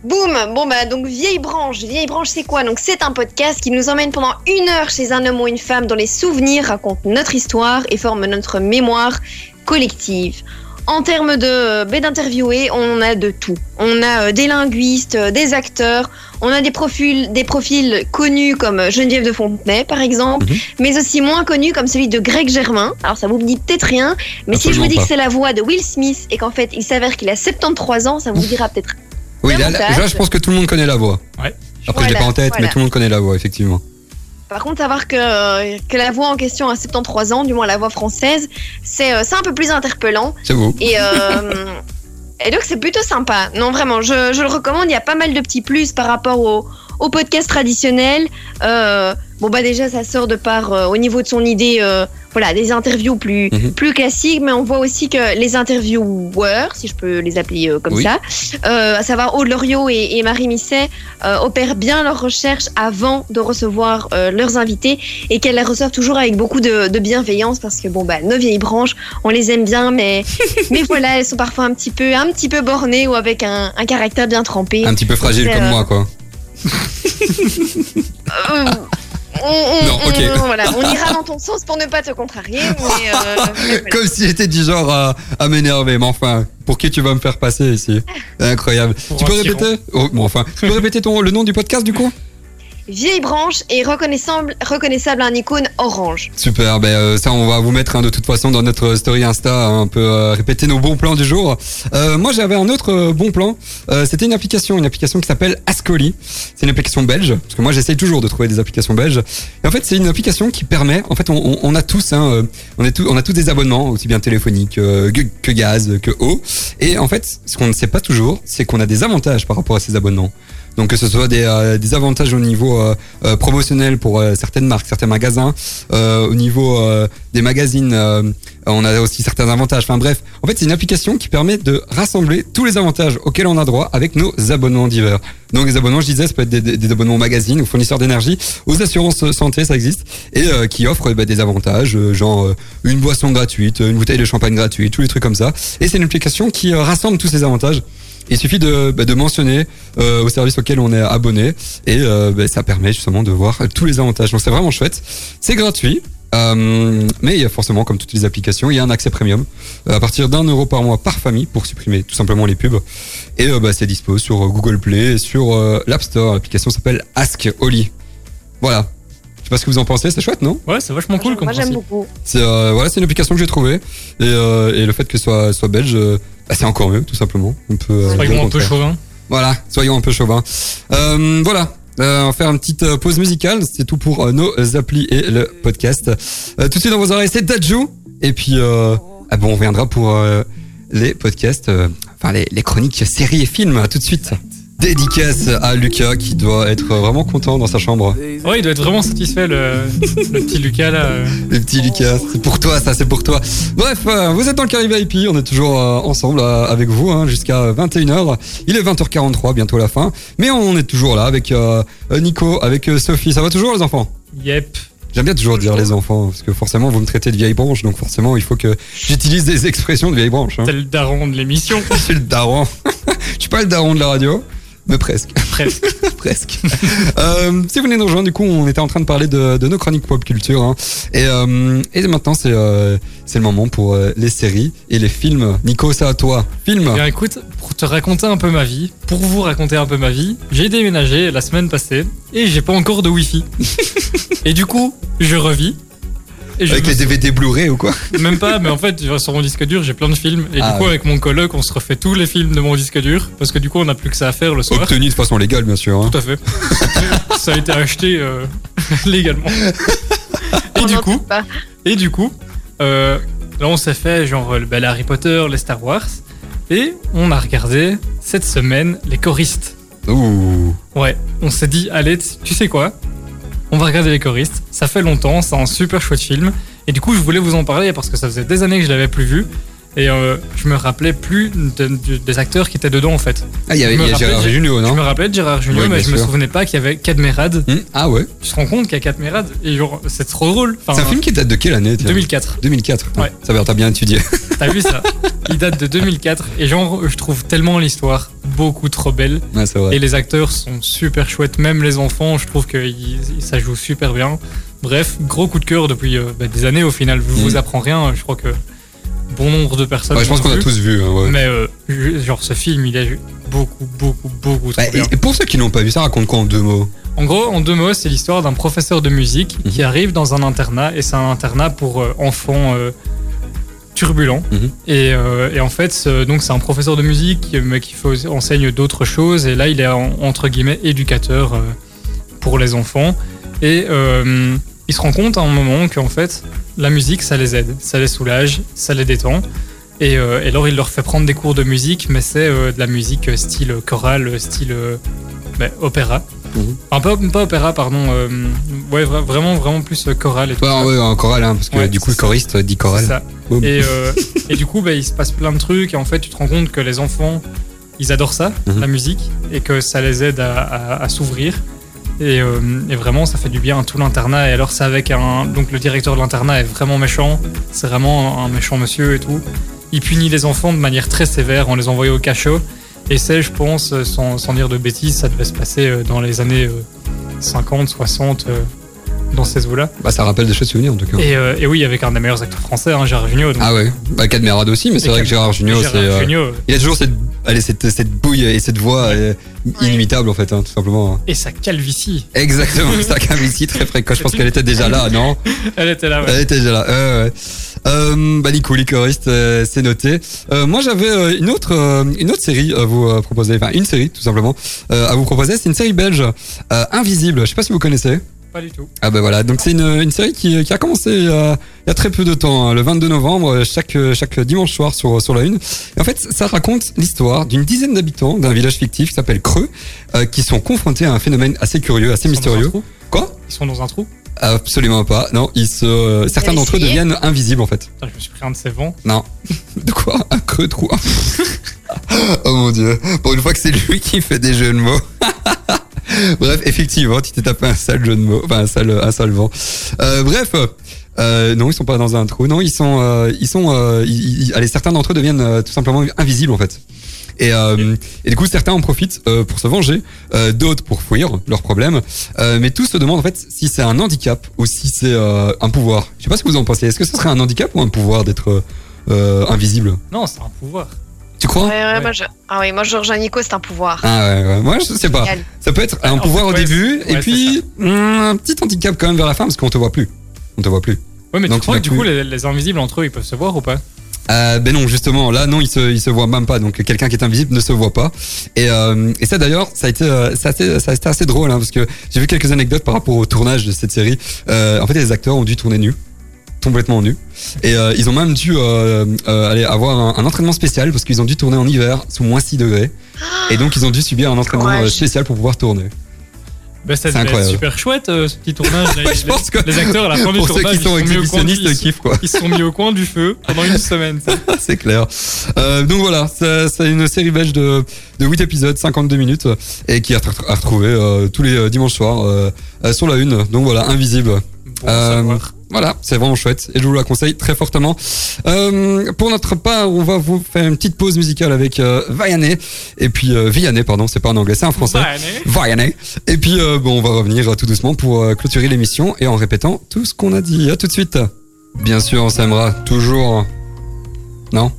Boum Bon bah donc Vieille Branche. Vieille Branche c'est quoi? Donc c'est un podcast qui nous emmène pendant une heure chez un homme ou une femme dont les souvenirs racontent notre histoire et forment notre mémoire collective. En termes de ben, d'interviewés, on a de tout. On a euh, des linguistes, euh, des acteurs, on a des profils, des profils connus comme euh, Geneviève de Fontenay, par exemple, Mhm. mais aussi moins connus comme celui de Greg Germain. Alors ça vous dit peut-être rien, mais si je vous dis pas. que c'est la voix de Will Smith et qu'en fait il s'avère qu'il a 73 ans, ça vous dira peut-être. Oui, là, là, Davantage. là, je pense que tout le monde connaît la voix. Ouais. Après, je l'ai Voilà, pas en tête, mais voilà. tout le monde connaît la voix, effectivement. Par contre, savoir que, que la voix en question a 73 ans, du moins la voix française, c'est euh, c'est un peu plus interpellant. C'est vous. Et, euh, *laughs* et donc, c'est plutôt sympa. Non, vraiment, je, je le recommande. Il y a pas mal de petits plus par rapport au, au podcast traditionnel. Euh, bon, bah, déjà, ça sort de par, euh, au niveau de son idée, euh, voilà, des interviews plus, Mhm. plus classiques, mais on voit aussi que les intervieweurs, si je peux les appeler comme Oui. ça, à savoir Aude Loriot et, et Marie Misset, opèrent bien leurs recherches avant de recevoir leurs invités et qu'elles les reçoivent toujours avec beaucoup de, de bienveillance parce que bon bah nos vieilles branches on les aime bien mais *laughs* mais voilà elles sont parfois un petit peu un petit peu bornées ou avec un, un caractère bien trempé. Un petit peu fragile comme moi, quoi. Euh, on, on- Non, ok. on- voilà, on ira dans ton sens pour ne pas te contrarier mais, euh, *laughs* mais voilà. Comme si j'étais du genre à, à m'énerver, mais enfin, pour qui tu vas me faire passer ici? Incroyable. Pour tu peux répéter? Oh, bon, enfin, tu peux répéter ton, le nom du podcast du coup? Vieille branche et reconnaissable reconnaissable à un icône orange. Super, ben euh, ça on va vous mettre hein, de toute façon dans notre story Insta, hein, un peu euh, répéter nos bons plans du jour. Euh, moi j'avais un autre euh, bon plan, Euh, c'était une application, une application qui s'appelle Ascoli. C'est une application belge, parce que moi j'essaye toujours de trouver des applications belges. Et en fait c'est une application qui permet, en fait on, on- on a tous, hein, euh, on, est tous on a tous des abonnements, aussi bien téléphoniques que, que gaz, que eau. Et en fait ce qu'on ne sait pas toujours, c'est qu'on a des avantages par rapport à ces abonnements. Donc que ce soit des, euh, avantages au niveau euh, euh, promotionnel pour certaines marques, certains magasins, au niveau des magazines, on a aussi certains avantages. Enfin bref, en fait c'est une application qui permet de rassembler tous les avantages auxquels on a droit avec nos abonnements divers. Donc les abonnements, je disais, ça peut être des, abonnements magazines ou fournisseurs d'énergie, aux assurances santé, ça existe, et qui offrent bah, des avantages, euh, genre une boisson gratuite, une bouteille de champagne gratuite, tous les trucs comme ça. Et c'est une application qui rassemble tous ces avantages. Il suffit de, bah, de mentionner euh, au service auquel on est abonné et euh, bah, ça permet justement de voir tous les avantages. Donc c'est vraiment chouette. C'est gratuit. euh, mais il y a forcément, comme toutes les applications, il y a un accès premium euh, à partir d'un euro par mois par famille pour supprimer tout simplement les pubs. Et euh, bah, c'est dispo sur euh, Google Play et sur euh, l'App Store. L'application s'appelle Ask Oli. Voilà. Je sais pas ce que vous en pensez, c'est chouette, non? Ouais, c'est vachement cool comme Moi j'aime beaucoup. C'est euh, voilà, c'est une application que j'ai trouvée et, euh, et le fait que ce soit soit belge, euh, bah, c'est encore mieux, tout simplement. On peut. euh, Soyons un peu chauvin. Voilà, soyons un peu chauvins. Euh, voilà. Euh, on va faire une petite euh, pause musicale, c'est tout pour euh, nos applis et le podcast. Euh, tout de suite dans vos oreilles, c'est Dajou. Et puis, euh, ah bon, on reviendra pour euh, les podcasts, euh, enfin les, les chroniques séries et films. À tout de suite. Dédicace à Lucas qui doit être vraiment content dans sa chambre. Ouais, il doit être vraiment satisfait, le, le petit Lucas là. Le petit Lucas, c'est pour toi, ça, c'est pour toi. Bref, euh, vous êtes dans le Caribe IP, on est toujours euh, ensemble euh, avec vous hein, jusqu'à 21h. Il est 20h43, bientôt la fin. Mais on est toujours là avec euh, Nico, avec Sophie. Ça va toujours les enfants? Yep. J'aime bien toujours dire les enfants, parce que forcément vous me traitez de vieille branche, donc forcément il faut que j'utilise des expressions de vieille branche. Hein. T'es le daron de l'émission. *laughs* Suis le daron. *laughs* Je suis pas le daron de la radio, mais presque. Presque. *laughs* presque. Euh, si vous venez nous rejoindre, du coup, on était en train de parler de, de nos chroniques pop culture. hein. Et, euh, et maintenant, c'est euh, c'est le moment pour les séries et les films. Nico, c'est à toi. Film. Bien écoute, pour te raconter un peu ma vie, pour vous raconter un peu ma vie, j'ai déménagé la semaine passée et j'ai pas encore de wifi. *laughs* et du coup, je revis. Et Avec les DVD Blu-ray ou quoi? Même pas, mais en fait, sur mon disque dur, j'ai plein de films. Et Ah du coup, ouais. avec mon coloc, on se refait tous les films de mon disque dur. Parce que du coup, on n'a plus que ça à faire le soir. Obtenu de façon légale, bien sûr. hein. Tout à fait. *laughs* ça a été acheté euh, *laughs* légalement. *laughs* Et On du coup, pas. et du coup, euh, là, on s'est fait genre bah, les Harry Potter, les Star Wars. Et on a regardé cette semaine les choristes. Ouh. Ouais, on s'est dit, allez, tu sais quoi? On va regarder les choristes. Ça fait longtemps, c'est un super chouette film. Et du coup, je voulais vous en parler parce que ça faisait des années que je l'avais plus vu. Et euh, je me rappelais plus de- de- des acteurs qui étaient dedans en fait. Ah, il y avait Je me Gérard Junior, Je non me rappelais de Gérard Junior, Oui, mais je me sûr. souvenais pas qu'il y avait Cadmerade. Hmm, Ah ouais. Tu te rends compte qu'il y a Cadmerade Et genre, c'est trop drôle. Enfin, C'est un film qui date de quelle année tiens 2004. 2004. Ouais. Ça va, t'as bien étudié. *laughs* T'as vu ça Il date de 2004 et genre, je trouve tellement l'histoire beaucoup trop belle. Ouais, c'est vrai. Et les acteurs sont super chouettes, même les enfants, je trouve que ils- ça joue super bien. Bref, gros coup de cœur depuis euh, bah, des années au final. Je vous Mm. apprends rien, je crois que bon nombre de personnes. Ouais, je pense qu'on a tous vu. hein, ouais. Mais euh, genre ce film, il est beaucoup, beaucoup, beaucoup trop Bah, et, bien. et pour ceux qui n'ont pas vu ça, raconte quoi en deux mots? En gros, en deux mots, c'est l'histoire d'un professeur de musique Mhm. qui arrive dans un internat et c'est un internat pour euh, enfants euh, turbulents. Mhm. Et, et en fait, donc c'est un professeur de musique mais qui fait enseigne d'autres choses. Et là, il est en- entre guillemets éducateur pour les enfants. Et il se rend compte à un moment qu'en fait, la musique, ça les aide, ça les soulage, ça les détend. Et, euh, et alors, il leur fait prendre des cours de musique, mais c'est euh, de la musique style chorale, style euh, ben, opéra. Mhm. Enfin, pas, pas opéra, pardon. euh, ouais, vra- vraiment, vraiment plus euh, chorale et tout. Ouais, ça. ouais, en chorale, hein, parce que Ouais, du coup, le choriste dit chorale. ça. Et, euh, *laughs* et du coup, bah, il se passe plein de trucs. Et en fait, tu te rends compte que les enfants, ils adorent ça, Mhm. la musique, et que ça les aide à, à- à s'ouvrir. Et, euh, et vraiment, ça fait du bien à tout l'internat. Et alors, c'est avec un. Donc, le directeur de l'internat est vraiment méchant. C'est vraiment un méchant monsieur et tout. Il punit les enfants de manière très sévère en les envoyant au cachot. Et c'est, je pense, euh, sans, dire de bêtises, ça devait se passer euh, dans les années euh, 50, 60, euh, dans ces eaux-là. Bah, ça rappelle des choses souvenirs en tout cas. Et, euh, et oui, avec un des meilleurs acteurs français, hein, Gérard Jugnot. donc- Ah ouais, bah Cadmerade aussi, mais c'est vrai que Gérard euh, Jugnot, il a toujours cette, allez, cette, cette bouille et cette voix euh, inimitable en fait, hein, tout simplement. et sa calvitie. Exactement, un calvitie très précoce. Je pense qu'elle était déjà là, non *laughs* Elle était là, ouais. Elle était déjà là. Ouais, ouais. Euh, bah Nico, les choristes, euh, c'est noté. Euh, moi, j'avais euh, une autre, euh, une autre série à vous euh, proposer, enfin une série tout simplement euh, à vous proposer. C'est une série belge, euh, Invisible. Je sais pas si vous connaissez. Pas du tout. Ah bah voilà, donc c'est une, une série qui, qui a commencé euh, il y a très peu de temps, hein, le 22 novembre, euh, chaque, chaque dimanche soir sur, sur la une. Et en fait, ça raconte l'histoire d'une dizaine d'habitants d'un village fictif qui s'appelle Creux, euh, qui sont confrontés à un phénomène assez curieux, assez Ils sont dans un mystérieux. trou Quoi? Ils sont dans un trou? Absolument pas. Non, ils se, euh, certains d'entre eux deviennent invisibles en fait. Putain, je me suis pris un de ces vents. Non. *laughs* De quoi? Un creux trou. *laughs* oh mon dieu. Pour une fois que c'est lui qui fait des jeux de mots. *laughs* bref, effectivement, tu t'es tapé un sale jeu de mots. Enfin, un sale, un sale vent. Euh, bref. Euh, non, ils sont pas dans un trou. Non, ils sont, euh, ils sont, euh, ils- ils- allez, certains d'entre eux deviennent euh, tout simplement invisibles en fait. Et, euh, et du coup, certains en profitent euh, pour se venger, euh, d'autres pour fuir leurs problèmes. Euh, mais tous se demandent en fait si c'est un handicap ou si c'est un pouvoir. Je sais pas ce que vous en pensez. Est-ce que ce serait un handicap ou un pouvoir d'être invisible? Non, c'est un pouvoir. Tu crois Ouais, ouais, Ouais. Moi, je... Ah oui, moi je rejoins Nico, c'est un pouvoir. Ah ouais, ouais. Moi, je sais pas. Génial. Ça peut être un pouvoir fait, au ouais, début et puis hum, un petit handicap quand même vers la fin parce qu'on te voit plus. On te voit plus. Ouais, mais Donc, tu crois que du plus- coup, les, les invisibles entre eux, ils peuvent se voir ou pas? Euh, ben non, justement, là non, il se, il se voit même pas. Donc quelqu'un qui est invisible ne se voit pas. Et, euh, et ça d'ailleurs, ça a été, euh, ça a été, ça a été assez drôle hein, parce que j'ai vu quelques anecdotes par rapport au tournage de cette série. Euh, en fait, les acteurs ont dû tourner nus, complètement nus, et euh, ils ont même dû euh, euh, aller avoir un, un entraînement spécial parce qu'ils ont dû tourner en hiver sous moins 6 degrés. Et donc ils ont dû subir un entraînement spécial pour pouvoir tourner. bah, Ça C'est devait être incroyable. super chouette euh, ce petit tournage. *laughs* Ouais, Les- je pense que les acteurs à la fin du pour ceux tournage, qui sont ils, sont mis au coin du, exhibitionnistes, ils, kiff quoi. ils se sont mis au coin du feu pendant une semaine. *laughs* c'est clair. Euh, donc voilà, c'est une série belge de, de 8 épisodes, 52 minutes, et qui est à, retrouver euh, tous les dimanches soirs sur la une. Donc voilà, invisible. Bon, Euh. Voilà, c'est vraiment chouette et je vous la conseille très fortement. Euh, pour notre part, on va vous faire une petite pause musicale avec euh, Vianney et puis euh, Vianney, pardon, c'est pas en anglais, c'est en français. Bah, allez. Vianney. Et puis euh, bon, on va revenir tout doucement pour euh, clôturer l'émission et en répétant tout ce qu'on a dit. À tout de suite. Bien sûr, on s'aimera toujours. Non?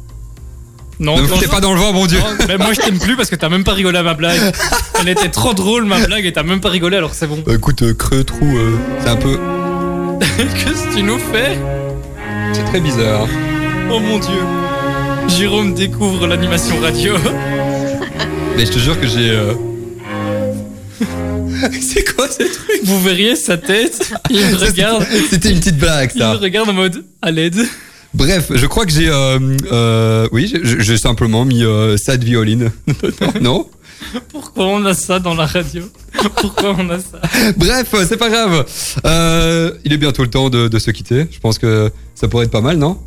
Non, ne me foutez pas dans le vent, mon Dieu. non, mais moi je t'aime plus parce que t'as même pas rigolé à ma blague. *laughs* Elle était trop drôle ma blague et t'as même pas rigolé alors c'est bon. Euh, Écoute, euh, creux, trou, euh, c'est un peu, *laughs* Qu'est-ce que tu nous fais c'est très bizarre. Oh mon dieu. Jérôme découvre l'animation radio. Mais je te jure que j'ai. euh, *laughs* c'est quoi ce truc Vous verriez sa tête. Il *laughs* me regarde. C'était une petite blague, Il me ça. regarde en mode à l'aide. Bref, je crois que j'ai, euh, euh, oui, j'ai- j'ai simplement mis euh, sad violine. non. *laughs* Pourquoi on a ça dans la radio *laughs* Pourquoi on a ça Bref, c'est pas grave. Euh, il est bientôt le temps de se quitter. Je pense que ça pourrait être pas mal, non?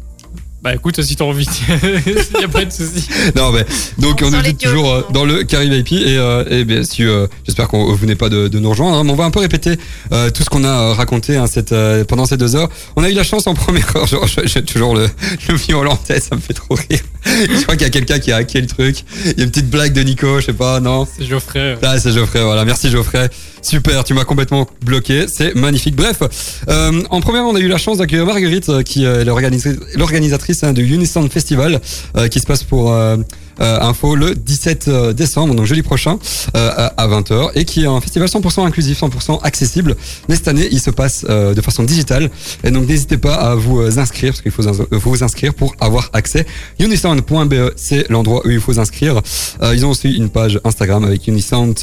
Bah écoute, si t'as envie, *laughs* y a pas de souci. Non, mais donc On on, les toujours euh, dans le Caribe IP et, euh, et bien sûr, euh, j'espère qu'on vous venez pas de, de nous rejoindre. hein, mais on va un peu répéter euh, tout ce qu'on a raconté hein, cette, euh, pendant ces deux heures. On a eu la chance en première heure. *laughs* genre, J'ai toujours le, le violon en tête, ça me fait trop rire. *laughs* Je crois qu'il y a quelqu'un qui a hacké le truc. Il y a une petite blague de Nico, je sais pas, non? C'est Geoffrey. Ah, c'est Geoffrey, voilà. Merci Geoffrey. Super, tu m'as complètement bloqué. C'est magnifique. Bref, euh, en première, on a eu la chance d'accueillir Marguerite, qui est l'organisatrice l'organisatrice, hein, du Unisound Festival, euh, qui se passe pour euh, info le 17 euh, décembre, donc jeudi prochain, euh, à à 20h, et qui est un festival 100% inclusif, 100% accessible. Mais cette année, il se passe euh, de façon digitale, et donc n'hésitez pas à vous euh, inscrire, parce qu'il faut vous inscrire pour avoir accès. Unisound.be, c'est l'endroit où il faut s'inscrire. Euh, ils ont aussi une page Instagram avec Unisound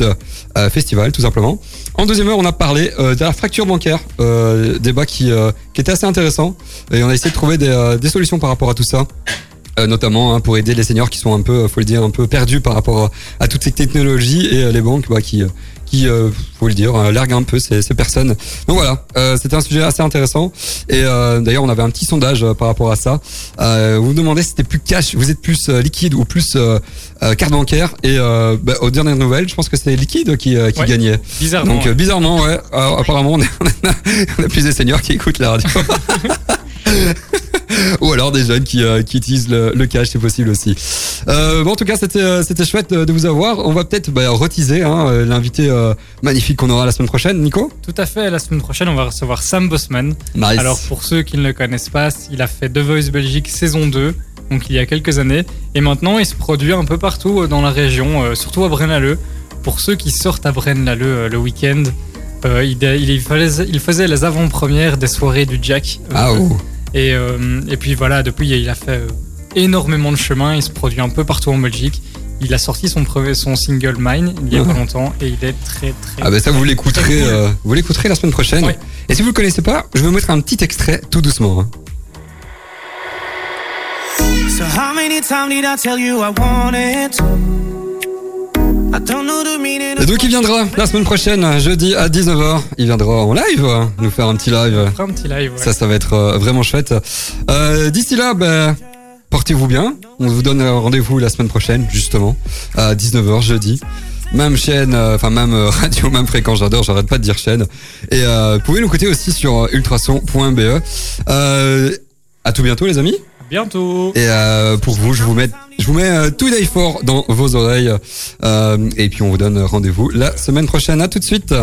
euh, Festival, tout simplement. En deuxième heure, on a parlé euh, de la fracture bancaire, euh, débat qui, euh, qui était assez intéressant, et on a essayé de trouver des, euh, des solutions par rapport à tout ça. Euh, notamment hein, pour aider les seniors qui sont un peu, faut le dire, un peu perdus par rapport à toutes ces technologies et euh, les banques bah, qui, euh, qui, euh, faut le dire, euh, larguent un peu ces, ces personnes. Donc voilà, euh, c'était un sujet assez intéressant. Et euh, d'ailleurs, on avait un petit sondage euh, par rapport à ça. Euh, vous vous demandez si c'était plus cash, vous êtes plus euh, liquide ou plus euh, euh, carte bancaire. Et euh, bah, aux dernières nouvelles, je pense que c'était liquide qui, euh, qui Ouais. gagnait. Bizarrement. Donc euh, bizarrement, ouais. euh, apparemment, on a, *laughs* on a plus des seniors qui écoutent la radio. *laughs* *laughs* Ou alors des jeunes qui, euh, qui utilisent le, le cash, c'est possible aussi. Euh, bon, en tout cas, c'était euh, c'était chouette de vous avoir. On va peut-être bah, reteaser hein, l'invité euh, magnifique qu'on aura la semaine prochaine, Nico. Tout à fait. La semaine prochaine, on va recevoir Sam Bosman. Nice. Alors pour ceux qui ne le connaissent pas, il a fait The Voice Belgique saison 2, donc il y a quelques années, et maintenant il se produit un peu partout dans la région, euh, surtout à Braine-l'Alleud. Pour ceux qui sortent à Braine-l'Alleud euh, le week-end, euh, il, faisait, il faisait les avant-premières des soirées du Jack. Ah oh. Et, euh, et puis voilà, depuis il a fait euh, énormément de chemin, il se produit un peu partout en Belgique. Il a sorti son, premier- son single Mine il y a pas Ah. longtemps et il est très très. Ah ben ça vous l'écouterez, euh, vous l'écouterez la semaine prochaine. Ouais. Et si vous le connaissez pas, je vais vous mettre un petit extrait tout doucement. hein. So how many times did I tell you I wanted to? Et donc il viendra la semaine prochaine, jeudi à 19h. Il viendra en live, nous faire un petit live. On fera un petit live. ouais. Ça, ça va être euh, vraiment chouette. Euh, D'ici là, ben, portez-vous bien. On vous donne rendez-vous la semaine prochaine, justement, à 19h jeudi. Même chaîne, euh, enfin même *laughs* radio, même fréquence, j'adore, j'arrête pas de dire chaîne. Et euh, vous pouvez nous écouter aussi sur ultrason.be. Euh, à tout bientôt les amis. Bientôt. Et euh, pour vous, je vous mets, je vous mets euh, Today for dans vos oreilles. Euh, et puis on vous donne rendez-vous la semaine prochaine. À tout de suite.